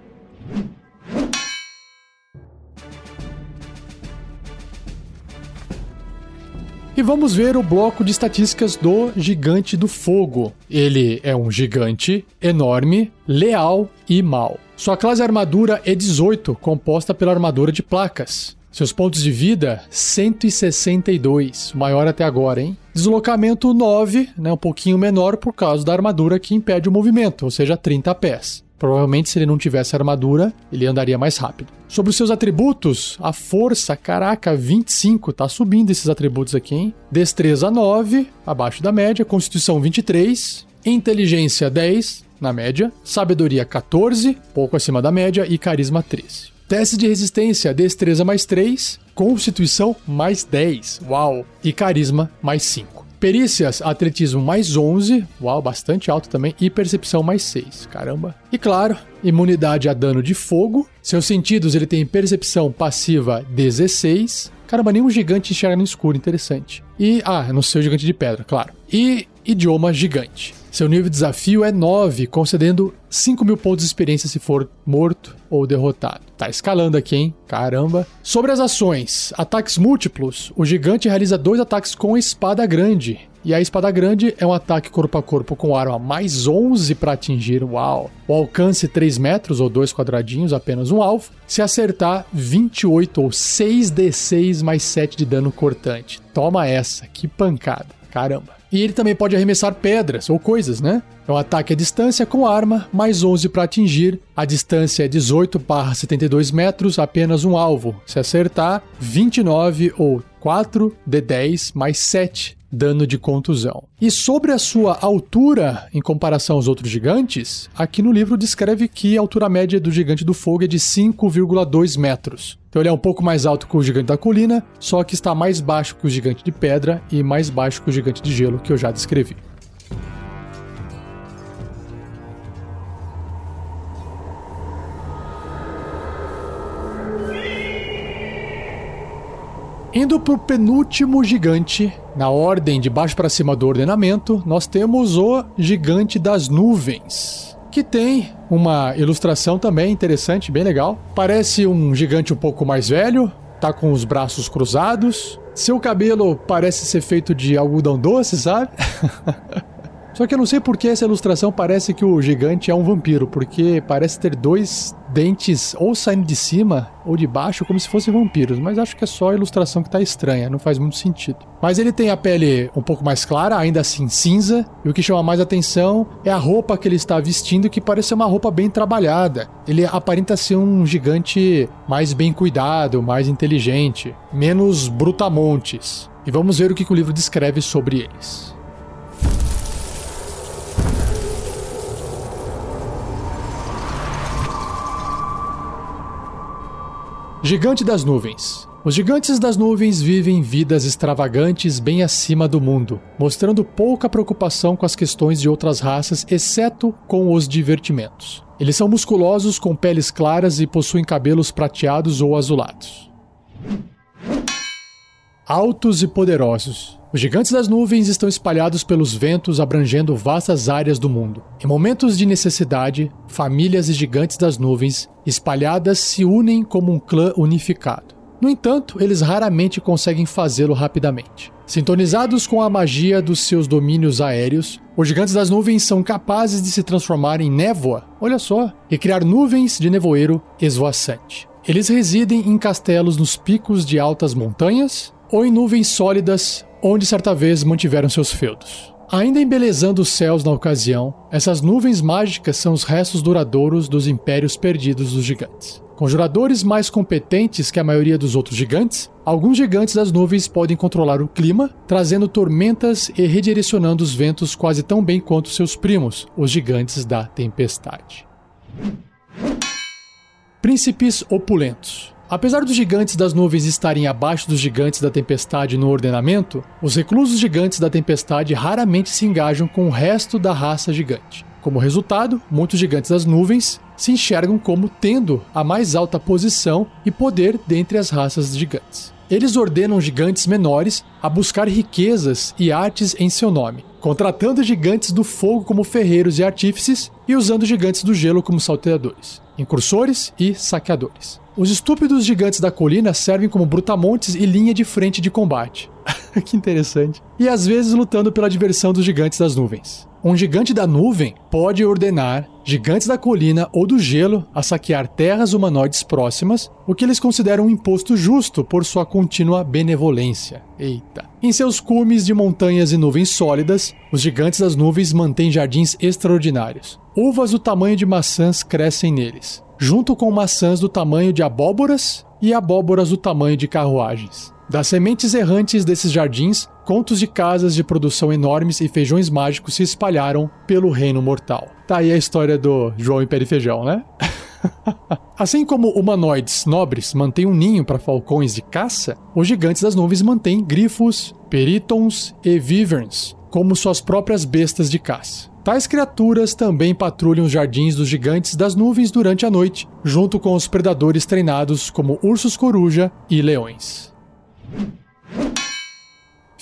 E vamos ver o bloco de estatísticas do Gigante do Fogo. Ele é um gigante enorme, leal e mau. Sua classe armadura é 18, composta pela armadura de placas. Seus pontos de vida, 162, o maior até agora, hein? Deslocamento 9, né, um pouquinho menor por causa da armadura que impede o movimento, ou seja, 30 pés. Provavelmente, se ele não tivesse armadura, ele andaria mais rápido. Sobre os seus atributos, a força, caraca, 25, tá subindo esses atributos aqui, hein? Destreza 9, abaixo da média, constituição 23, inteligência 10, na média, sabedoria 14, pouco acima da média. E carisma 13. Teste de resistência, destreza mais 3, constituição mais 10, uau, e carisma mais 5. Perícias, atletismo mais 11, uau, bastante alto também, e percepção mais 6, caramba. E claro, imunidade a dano de fogo. Seus sentidos, ele tem percepção passiva 16. Caramba, nenhum gigante enxerga no escuro, interessante. E, ah, no seu gigante de pedra, claro. E idioma gigante. Seu nível de desafio é 9, concedendo 5 mil pontos de experiência se for morto ou derrotado. Tá escalando aqui, hein? Caramba. Sobre as ações, ataques múltiplos, o gigante realiza dois ataques com espada grande. E a espada grande é um ataque corpo a corpo com arma mais 11 para atingir, uau. O alcance 3 metros ou 2 quadradinhos, apenas um alvo. Se acertar, 28 ou 6d6 mais 7 de dano cortante. Toma essa, que pancada. Caramba. E ele também pode arremessar pedras ou coisas, né? É um ataque à distância com arma, mais 11 para atingir. A distância é 18 barra 72 metros, apenas um alvo. Se acertar, 29 ou 4 de 10 mais 7 dano de contusão. E sobre a sua altura em comparação aos outros gigantes, aqui no livro descreve que a altura média do gigante do fogo é de 5,2 metros. Então ele é um pouco mais alto que o gigante da colina, só que está mais baixo que o gigante de pedra e mais baixo que o gigante de gelo que eu já descrevi. Indo para o penúltimo gigante, na ordem de baixo para cima do ordenamento, nós temos o Gigante das Nuvens, que tem uma ilustração também interessante, bem legal. Parece um gigante um pouco mais velho, tá com os braços cruzados. Seu cabelo parece ser feito de algodão doce, sabe? Só que eu não sei por que essa ilustração parece que o gigante é um vampiro, porque parece ter dois dentes ou saindo de cima ou de baixo, como se fossem vampiros. Mas acho que é só a ilustração que tá estranha, não faz muito sentido. Mas ele tem a pele um pouco mais clara, ainda assim cinza, e o que chama mais atenção é a roupa que ele está vestindo, que parece uma roupa bem trabalhada. Ele aparenta ser um gigante mais bem cuidado, mais inteligente, menos brutamontes. E vamos ver o que o livro descreve sobre eles. Gigante das Nuvens. Os gigantes das nuvens vivem vidas extravagantes bem acima do mundo, mostrando pouca preocupação com as questões de outras raças, exceto com os divertimentos. Eles são musculosos, com peles claras e possuem cabelos prateados ou azulados. Altos e poderosos. Os gigantes das nuvens estão espalhados pelos ventos, abrangendo vastas áreas do mundo. Em momentos de necessidade, famílias e gigantes das nuvens espalhadas se unem como um clã unificado. No entanto, eles raramente conseguem fazê-lo rapidamente. Sintonizados com a magia dos seus domínios aéreos, os gigantes das nuvens são capazes de se transformar em névoa, olha só, e criar nuvens de nevoeiro esvoaçante. Eles residem em castelos nos picos de altas montanhas ou em nuvens sólidas onde certa vez mantiveram seus feudos. Ainda embelezando os céus na ocasião, essas nuvens mágicas são os restos duradouros dos impérios perdidos dos gigantes. Conjuradores mais competentes que a maioria dos outros gigantes, alguns gigantes das nuvens podem controlar o clima, trazendo tormentas e redirecionando os ventos quase tão bem quanto seus primos, os gigantes da tempestade. Príncipes opulentos. Apesar dos gigantes das nuvens estarem abaixo dos gigantes da tempestade no ordenamento, os reclusos gigantes da tempestade raramente se engajam com o resto da raça gigante. Como resultado, muitos gigantes das nuvens se enxergam como tendo a mais alta posição e poder dentre as raças gigantes. Eles ordenam gigantes menores a buscar riquezas e artes em seu nome, contratando gigantes do fogo como ferreiros e artífices e usando gigantes do gelo como salteadores, incursores e saqueadores. Os estúpidos gigantes da colina servem como brutamontes e linha de frente de combate. que interessante. E às vezes lutando pela diversão dos gigantes das nuvens. Um gigante da nuvem pode ordenar gigantes da colina ou do gelo a saquear terras humanoides próximas, o que eles consideram um imposto justo por sua contínua benevolência. Eita. Em seus cumes de montanhas e nuvens sólidas, os gigantes das nuvens mantêm jardins extraordinários. Uvas do tamanho de maçãs crescem neles junto com maçãs do tamanho de abóboras e abóboras do tamanho de carruagens. Das sementes errantes desses jardins, contos de casas de produção enormes e feijões mágicos se espalharam pelo reino mortal. Tá aí a história do João e Perifeijão, né? assim como humanoides nobres mantêm um ninho para falcões de caça, os gigantes das nuvens mantêm grifos, peritons e viverns como suas próprias bestas de caça. Tais criaturas também patrulham os jardins dos gigantes das nuvens durante a noite, junto com os predadores treinados como ursos coruja e leões.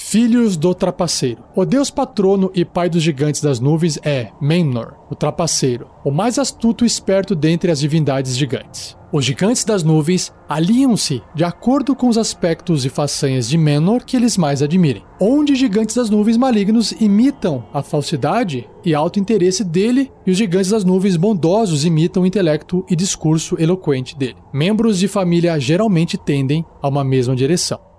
Filhos do Trapaceiro. O deus patrono e pai dos gigantes das nuvens é Memnor, o Trapaceiro, o mais astuto e esperto dentre as divindades gigantes. Os gigantes das nuvens alinham-se de acordo com os aspectos e façanhas de Menor que eles mais admirem, onde gigantes das nuvens malignos imitam a falsidade e alto interesse dele, e os gigantes das nuvens bondosos imitam o intelecto e discurso eloquente dele. Membros de família geralmente tendem a uma mesma direção.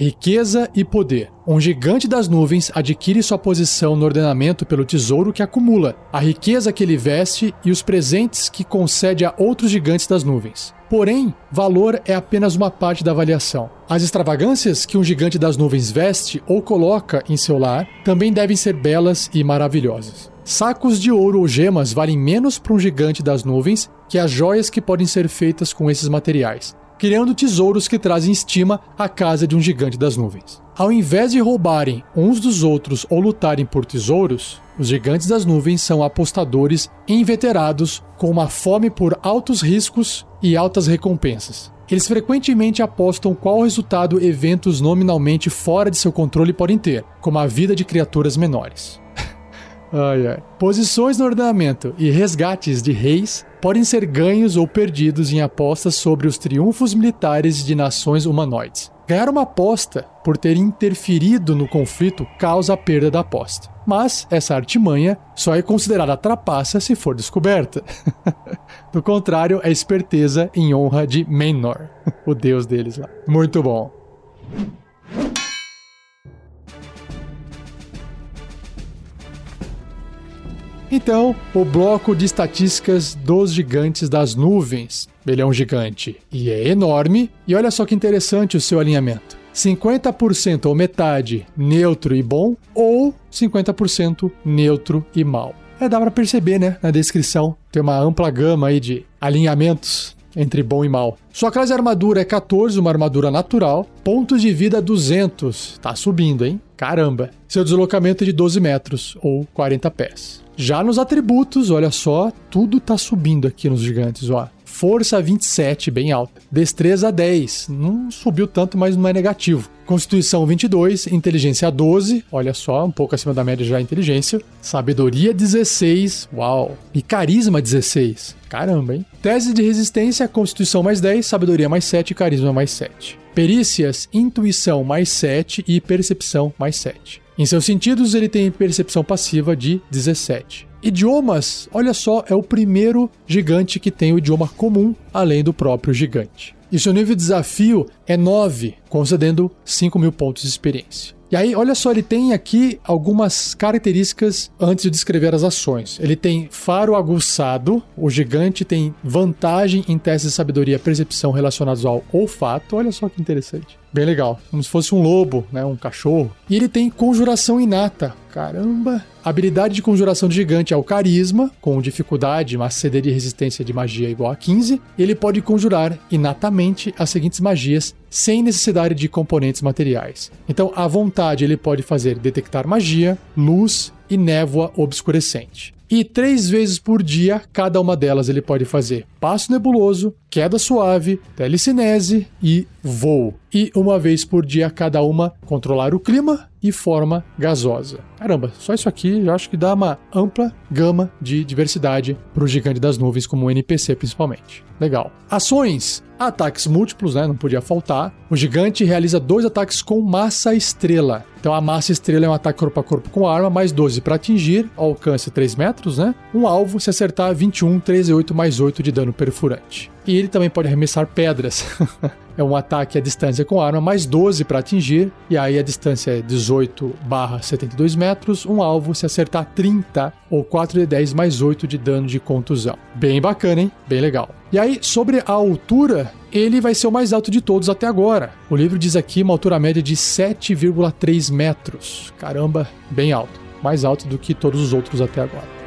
Riqueza e poder. Um gigante das nuvens adquire sua posição no ordenamento pelo tesouro que acumula, a riqueza que ele veste e os presentes que concede a outros gigantes das nuvens. Porém, valor é apenas uma parte da avaliação. As extravagâncias que um gigante das nuvens veste ou coloca em seu lar também devem ser belas e maravilhosas. Sacos de ouro ou gemas valem menos para um gigante das nuvens que as joias que podem ser feitas com esses materiais criando tesouros que trazem estima à casa de um gigante das nuvens. Ao invés de roubarem uns dos outros ou lutarem por tesouros, os gigantes das nuvens são apostadores inveterados com uma fome por altos riscos e altas recompensas. Eles frequentemente apostam qual resultado eventos nominalmente fora de seu controle podem ter, como a vida de criaturas menores. ai, ai. Posições no ordenamento e resgates de reis podem ser ganhos ou perdidos em apostas sobre os triunfos militares de nações humanoides. Ganhar uma aposta por ter interferido no conflito causa a perda da aposta. Mas essa artimanha só é considerada trapaça se for descoberta. Do contrário, é esperteza em honra de Menor, o deus deles lá. Muito bom. Então, o bloco de estatísticas dos gigantes das nuvens. Ele é um gigante e é enorme. E olha só que interessante o seu alinhamento. 50% ou metade neutro e bom, ou 50% neutro e mal. É, dá para perceber, né, na descrição. Tem uma ampla gama aí de alinhamentos entre bom e mal. Sua classe de armadura é 14, uma armadura natural. Pontos de vida 200. Tá subindo, hein? Caramba. Seu deslocamento é de 12 metros, ou 40 pés. Já nos atributos, olha só, tudo tá subindo aqui nos gigantes, ó. Força 27, bem alta. Destreza 10, não subiu tanto, mas não é negativo. Constituição 22, inteligência 12, olha só, um pouco acima da média já a inteligência. Sabedoria 16, uau. E carisma 16, caramba, hein? Tese de resistência, constituição mais 10, sabedoria mais 7 e carisma mais 7. Perícias, intuição mais 7 e percepção mais 7. Em seus sentidos, ele tem percepção passiva de 17. Idiomas, olha só, é o primeiro gigante que tem o idioma comum, além do próprio gigante. E seu nível de desafio é 9, concedendo 5 mil pontos de experiência. E aí, olha só, ele tem aqui algumas características antes de descrever as ações. Ele tem faro aguçado, o gigante tem vantagem em testes de sabedoria e percepção relacionados ao olfato. Olha só que interessante. Bem legal. Como se fosse um lobo, né? Um cachorro. E ele tem conjuração inata. Caramba! A habilidade de conjuração de gigante é o carisma, com dificuldade, mas CD de resistência de magia igual a 15. E ele pode conjurar inatamente as seguintes magias sem necessidade de componentes materiais. Então, à vontade, ele pode fazer detectar magia, luz e névoa obscurecente. E três vezes por dia, cada uma delas ele pode fazer passo nebuloso, queda suave, telecinese e voo. E uma vez por dia, cada uma controlar o clima e forma gasosa. Caramba, só isso aqui já acho que dá uma ampla gama de diversidade para o gigante das nuvens, como o NPC principalmente. Legal. Ações. Ataques múltiplos, né? Não podia faltar. O gigante realiza dois ataques com massa estrela. Então a massa estrela é um ataque corpo a corpo com arma, mais 12 para atingir, alcance 3 metros, né? Um alvo, se acertar 21, 13, 8 mais 8 de dano perfurante. E ele também pode arremessar pedras. é um ataque à distância com arma, mais 12 para atingir, e aí a distância é 18 barra 72 metros, um alvo se acertar 30 ou 4 de 10 mais 8 de dano de contusão. Bem bacana, hein? Bem legal. E aí, sobre a altura, ele vai ser o mais alto de todos até agora. O livro diz aqui uma altura média de 7,3 metros. Caramba, bem alto. Mais alto do que todos os outros até agora.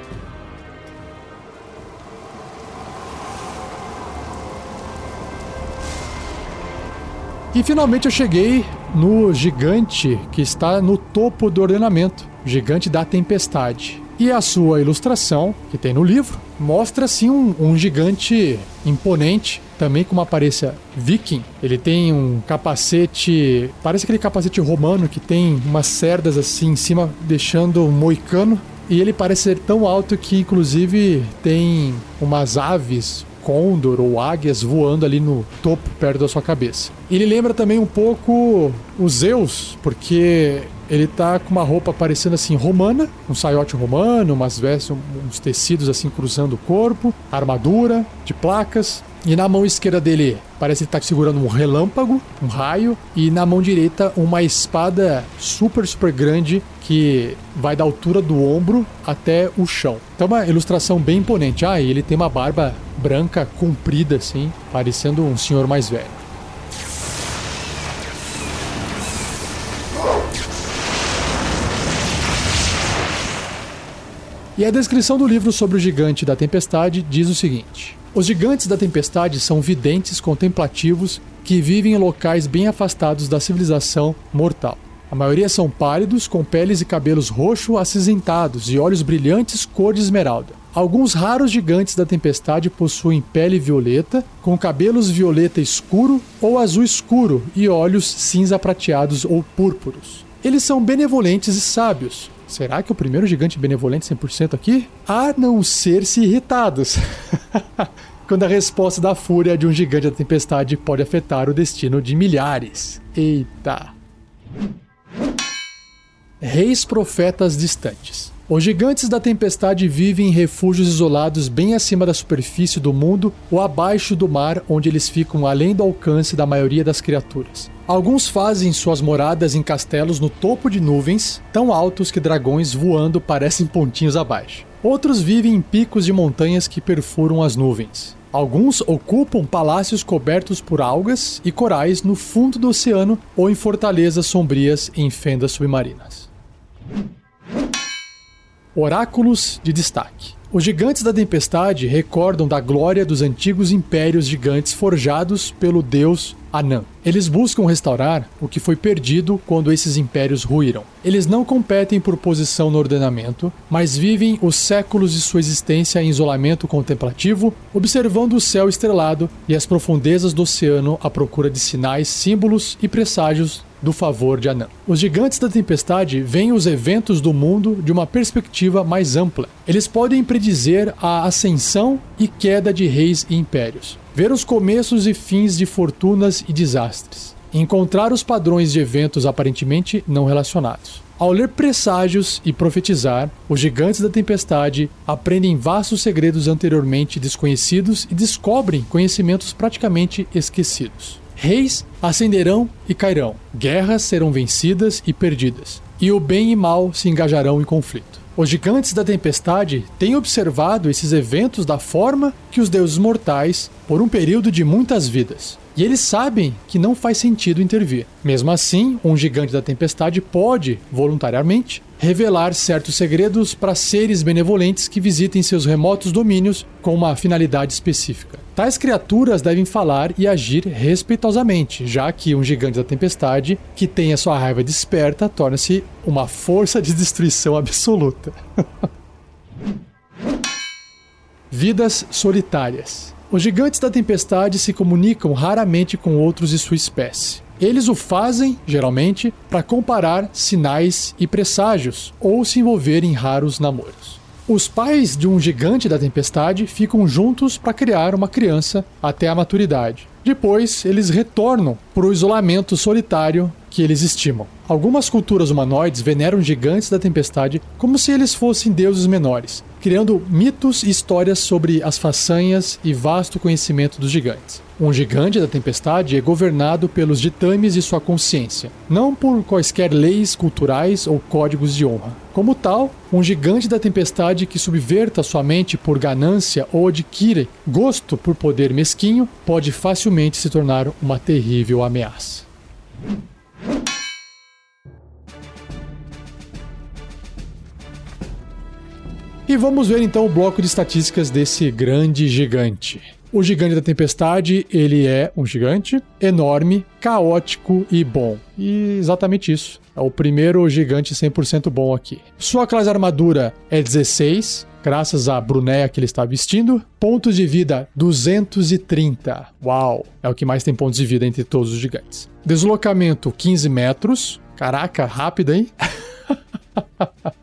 E finalmente eu cheguei no gigante que está no topo do ordenamento, gigante da tempestade. E a sua ilustração, que tem no livro, mostra assim um, um gigante imponente, também com uma aparência viking. Ele tem um capacete, parece aquele capacete romano que tem umas cerdas assim em cima, deixando um moicano. E ele parece ser tão alto que, inclusive, tem umas aves côndor ou águias voando ali no topo, perto da sua cabeça. Ele lembra também um pouco os Zeus, porque ele tá com uma roupa parecendo assim romana, um saiote romano, umas vestes, uns tecidos assim cruzando o corpo, armadura de placas. E na mão esquerda dele parece que tá segurando um relâmpago, um raio, e na mão direita uma espada super super grande que vai da altura do ombro até o chão. Então uma ilustração bem imponente. Ah, e ele tem uma barba branca comprida assim, parecendo um senhor mais velho. E a descrição do livro sobre o gigante da tempestade diz o seguinte: Os gigantes da tempestade são videntes contemplativos que vivem em locais bem afastados da civilização mortal. A maioria são pálidos, com peles e cabelos roxo acinzentados e olhos brilhantes cor de esmeralda. Alguns raros gigantes da tempestade possuem pele violeta, com cabelos violeta escuro ou azul escuro e olhos cinza prateados ou púrpuros. Eles são benevolentes e sábios, Será que o primeiro gigante benevolente 100% aqui? A não ser se irritados. Quando a resposta da fúria de um gigante da tempestade pode afetar o destino de milhares. Eita! Reis profetas distantes. Os gigantes da tempestade vivem em refúgios isolados bem acima da superfície do mundo ou abaixo do mar, onde eles ficam além do alcance da maioria das criaturas. Alguns fazem suas moradas em castelos no topo de nuvens, tão altos que dragões voando parecem pontinhos abaixo. Outros vivem em picos de montanhas que perfuram as nuvens. Alguns ocupam palácios cobertos por algas e corais no fundo do oceano ou em fortalezas sombrias em fendas submarinas. Oráculos de destaque. Os gigantes da tempestade recordam da glória dos antigos impérios gigantes forjados pelo deus Anã. Eles buscam restaurar o que foi perdido quando esses impérios ruíram. Eles não competem por posição no ordenamento, mas vivem os séculos de sua existência em isolamento contemplativo, observando o céu estrelado e as profundezas do oceano à procura de sinais, símbolos e presságios do favor de Anã. Os gigantes da tempestade veem os eventos do mundo de uma perspectiva mais ampla. Eles podem predizer a ascensão e queda de reis e impérios, ver os começos e fins de fortunas e desastres, encontrar os padrões de eventos aparentemente não relacionados. Ao ler presságios e profetizar, os gigantes da tempestade aprendem vastos segredos anteriormente desconhecidos e descobrem conhecimentos praticamente esquecidos. Reis ascenderão e cairão, guerras serão vencidas e perdidas, e o bem e mal se engajarão em conflito. Os gigantes da tempestade têm observado esses eventos da forma que os deuses mortais por um período de muitas vidas. E eles sabem que não faz sentido intervir. Mesmo assim, um gigante da tempestade pode, voluntariamente, revelar certos segredos para seres benevolentes que visitem seus remotos domínios com uma finalidade específica. Tais criaturas devem falar e agir respeitosamente, já que um gigante da tempestade que tem a sua raiva desperta torna-se uma força de destruição absoluta. Vidas solitárias. Os gigantes da tempestade se comunicam raramente com outros de sua espécie. Eles o fazem, geralmente, para comparar sinais e presságios ou se envolver em raros namoros. Os pais de um gigante da tempestade ficam juntos para criar uma criança até a maturidade. Depois, eles retornam para o isolamento solitário que eles estimam. Algumas culturas humanoides veneram gigantes da tempestade como se eles fossem deuses menores, criando mitos e histórias sobre as façanhas e vasto conhecimento dos gigantes. Um gigante da tempestade é governado pelos ditames de sua consciência, não por quaisquer leis culturais ou códigos de honra. Como tal, um gigante da tempestade que subverta sua mente por ganância ou adquire gosto por poder mesquinho pode facilmente se tornar uma terrível ameaça. E vamos ver então o bloco de estatísticas desse grande gigante. O gigante da tempestade, ele é um gigante enorme, caótico e bom. E exatamente isso. É o primeiro gigante 100% bom aqui. Sua classe armadura é 16, graças à brunéia que ele está vestindo. Pontos de vida 230. Uau! É o que mais tem pontos de vida entre todos os gigantes. Deslocamento 15 metros. Caraca, rápido, hein?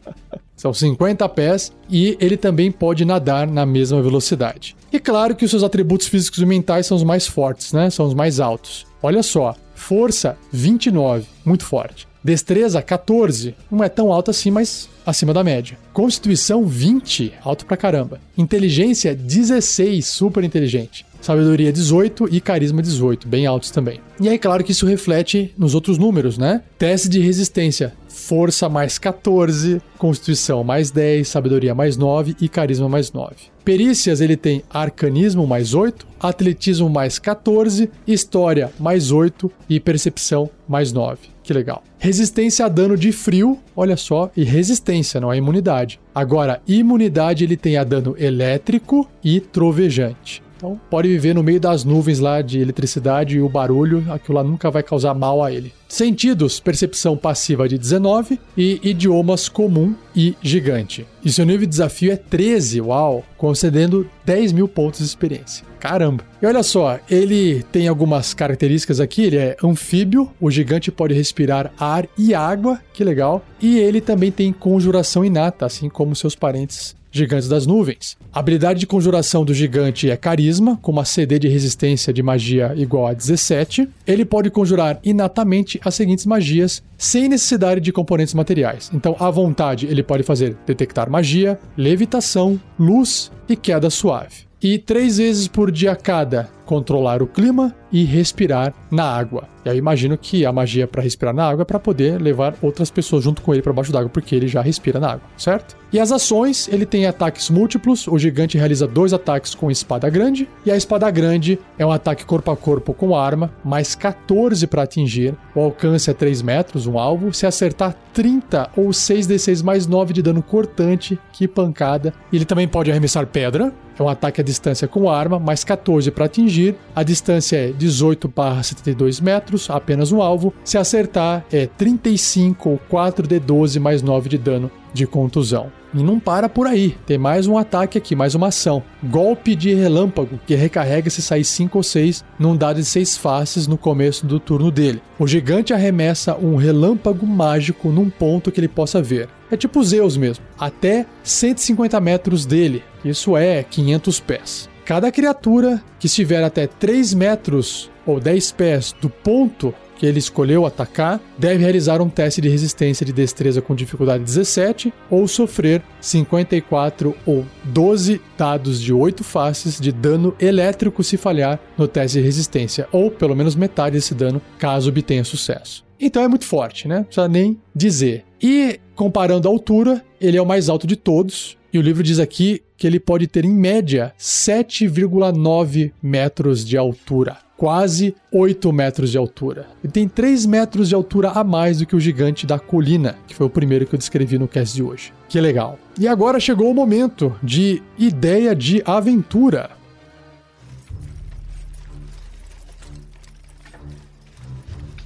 São 50 pés e ele também pode nadar na mesma velocidade. E claro que os seus atributos físicos e mentais são os mais fortes, né? São os mais altos. Olha só, força 29, muito forte. Destreza 14, não é tão alta assim, mas acima da média. Constituição 20, alto pra caramba. Inteligência 16, super inteligente. Sabedoria 18 e carisma 18, bem altos também. E aí, claro que isso reflete nos outros números, né? Teste de resistência: força mais 14, constituição mais 10, sabedoria mais 9 e carisma mais 9. Perícias ele tem arcanismo mais 8, atletismo mais 14, história mais 8 e percepção mais 9. Que legal. Resistência a dano de frio, olha só, e resistência, não é imunidade. Agora, imunidade ele tem a dano elétrico e trovejante. Então, pode viver no meio das nuvens lá de eletricidade e o barulho, aquilo lá nunca vai causar mal a ele. Sentidos, percepção passiva de 19 e idiomas comum e gigante. E seu nível de desafio é 13, uau, concedendo 10 mil pontos de experiência. Caramba! E olha só, ele tem algumas características aqui. Ele é anfíbio, o gigante pode respirar ar e água, que legal. E ele também tem conjuração inata, assim como seus parentes gigantes das nuvens. A habilidade de conjuração do gigante é carisma, com uma CD de resistência de magia igual a 17. Ele pode conjurar inatamente as seguintes magias, sem necessidade de componentes materiais. Então, à vontade, ele pode fazer detectar magia, levitação, luz e queda suave. E três vezes por dia cada, controlar o clima e respirar na água. E eu imagino que a magia para respirar na água é para poder levar outras pessoas junto com ele para baixo d'água, porque ele já respira na água, certo? E as ações, ele tem ataques múltiplos. O gigante realiza dois ataques com espada grande, e a espada grande é um ataque corpo a corpo com arma, mais 14 para atingir. O alcance é 3 metros, um alvo. Se acertar 30 ou 6d6 mais 9 de dano cortante, que pancada. Ele também pode arremessar pedra, é um ataque à distância com arma, mais 14 para atingir. A distância é 18 barra 72 metros, apenas um alvo. Se acertar, é 35 ou 4d12 mais 9 de dano de contusão. E não para por aí, tem mais um ataque aqui, mais uma ação. Golpe de relâmpago, que recarrega se sair 5 ou 6 num dado de 6 faces no começo do turno dele. O gigante arremessa um relâmpago mágico num ponto que ele possa ver. É tipo Zeus mesmo, até 150 metros dele, isso é 500 pés. Cada criatura que estiver até 3 metros ou 10 pés do ponto que ele escolheu atacar deve realizar um teste de resistência de destreza com dificuldade 17 ou sofrer 54 ou 12 dados de 8 faces de dano elétrico se falhar no teste de resistência, ou pelo menos metade desse dano caso obtenha sucesso. Então é muito forte, né? Não precisa nem dizer. E comparando a altura, ele é o mais alto de todos. E o livro diz aqui que ele pode ter em média 7,9 metros de altura quase 8 metros de altura. E tem 3 metros de altura a mais do que o gigante da colina, que foi o primeiro que eu descrevi no cast de hoje. Que legal. E agora chegou o momento de ideia de aventura.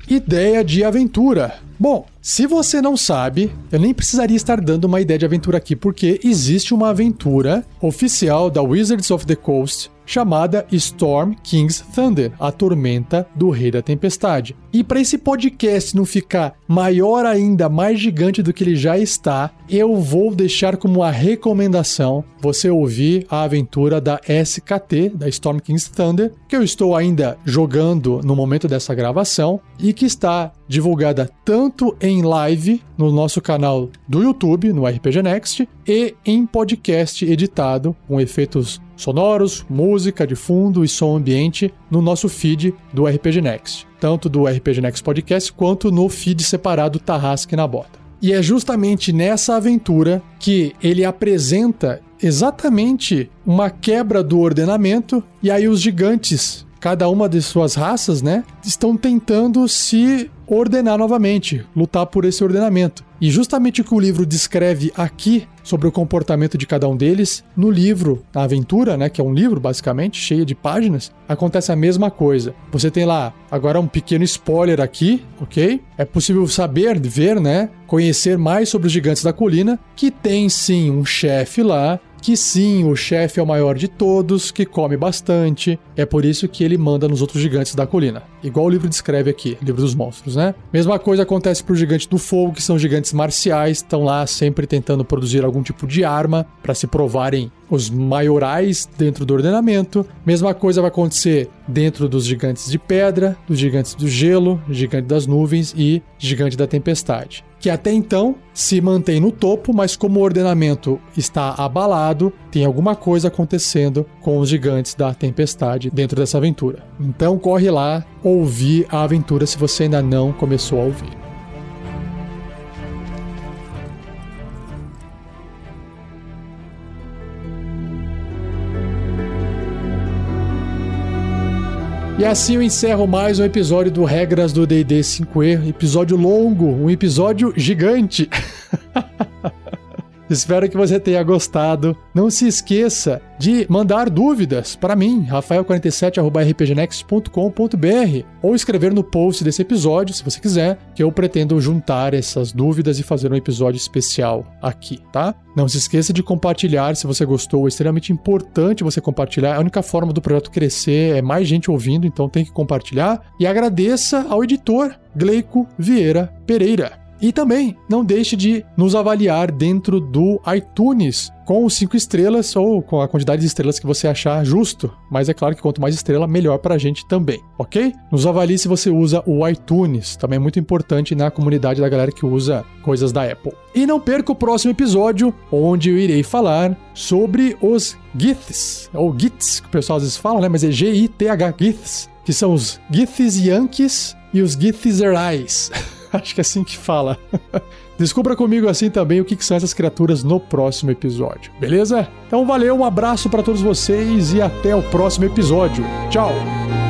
Ideia de aventura. Bom, se você não sabe, eu nem precisaria estar dando uma ideia de aventura aqui, porque existe uma aventura oficial da Wizards of the Coast chamada Storm King's Thunder, a tormenta do Rei da Tempestade. E para esse podcast não ficar maior ainda, mais gigante do que ele já está, eu vou deixar como uma recomendação você ouvir a aventura da SKT, da Storm King's Thunder, que eu estou ainda jogando no momento dessa gravação e que está divulgada tanto em live no nosso canal do YouTube, no RPG Next, e em podcast editado com efeitos sonoros, música de fundo e som ambiente no nosso feed do RPG Next, tanto do RPG Next Podcast quanto no feed separado Tarrasque na Bota. E é justamente nessa aventura que ele apresenta exatamente uma quebra do ordenamento e aí os gigantes cada uma de suas raças, né, estão tentando se ordenar novamente, lutar por esse ordenamento. E justamente o que o livro descreve aqui sobre o comportamento de cada um deles, no livro, na aventura, né, que é um livro basicamente, cheio de páginas, acontece a mesma coisa. Você tem lá, agora um pequeno spoiler aqui, ok? É possível saber, ver, né, conhecer mais sobre os gigantes da colina, que tem sim um chefe lá que sim, o chefe é o maior de todos, que come bastante, é por isso que ele manda nos outros gigantes da colina. Igual o livro descreve aqui, livro dos monstros, né? Mesma coisa acontece pro gigante do fogo, que são gigantes marciais, estão lá sempre tentando produzir algum tipo de arma para se provarem os maiorais dentro do ordenamento. Mesma coisa vai acontecer dentro dos gigantes de pedra, dos gigantes do gelo, gigante das nuvens e gigante da tempestade que até então se mantém no topo, mas como o ordenamento está abalado, tem alguma coisa acontecendo com os gigantes da tempestade dentro dessa aventura. Então corre lá ouvir a aventura se você ainda não começou a ouvir. E assim eu encerro mais um episódio do Regras do D&D 5e, episódio longo, um episódio gigante. Espero que você tenha gostado. Não se esqueça de mandar dúvidas para mim, rafael47@rpgnext.com.br, ou escrever no post desse episódio, se você quiser, que eu pretendo juntar essas dúvidas e fazer um episódio especial aqui, tá? Não se esqueça de compartilhar se você gostou, é extremamente importante você compartilhar. A única forma do projeto crescer é mais gente ouvindo, então tem que compartilhar. E agradeça ao editor Gleico Vieira Pereira E também não deixe de nos avaliar dentro do iTunes com cinco estrelas ou com a quantidade de estrelas que você achar justo. Mas é claro que quanto mais estrela, melhor pra gente também, ok? Nos avalie se você usa o iTunes, também é muito importante na comunidade da galera que usa coisas da Apple. E não perca o próximo episódio, onde eu irei falar sobre os GITs, ou GITs, que o pessoal às vezes fala, né? Mas é G-I-T-H, GITs, que são os GITs Yankees e os Githzerais. Acho que é assim que fala. Descubra comigo assim também o que, são essas criaturas no próximo episódio, beleza? Então valeu, um abraço para todos vocês e até o próximo episódio. Tchau!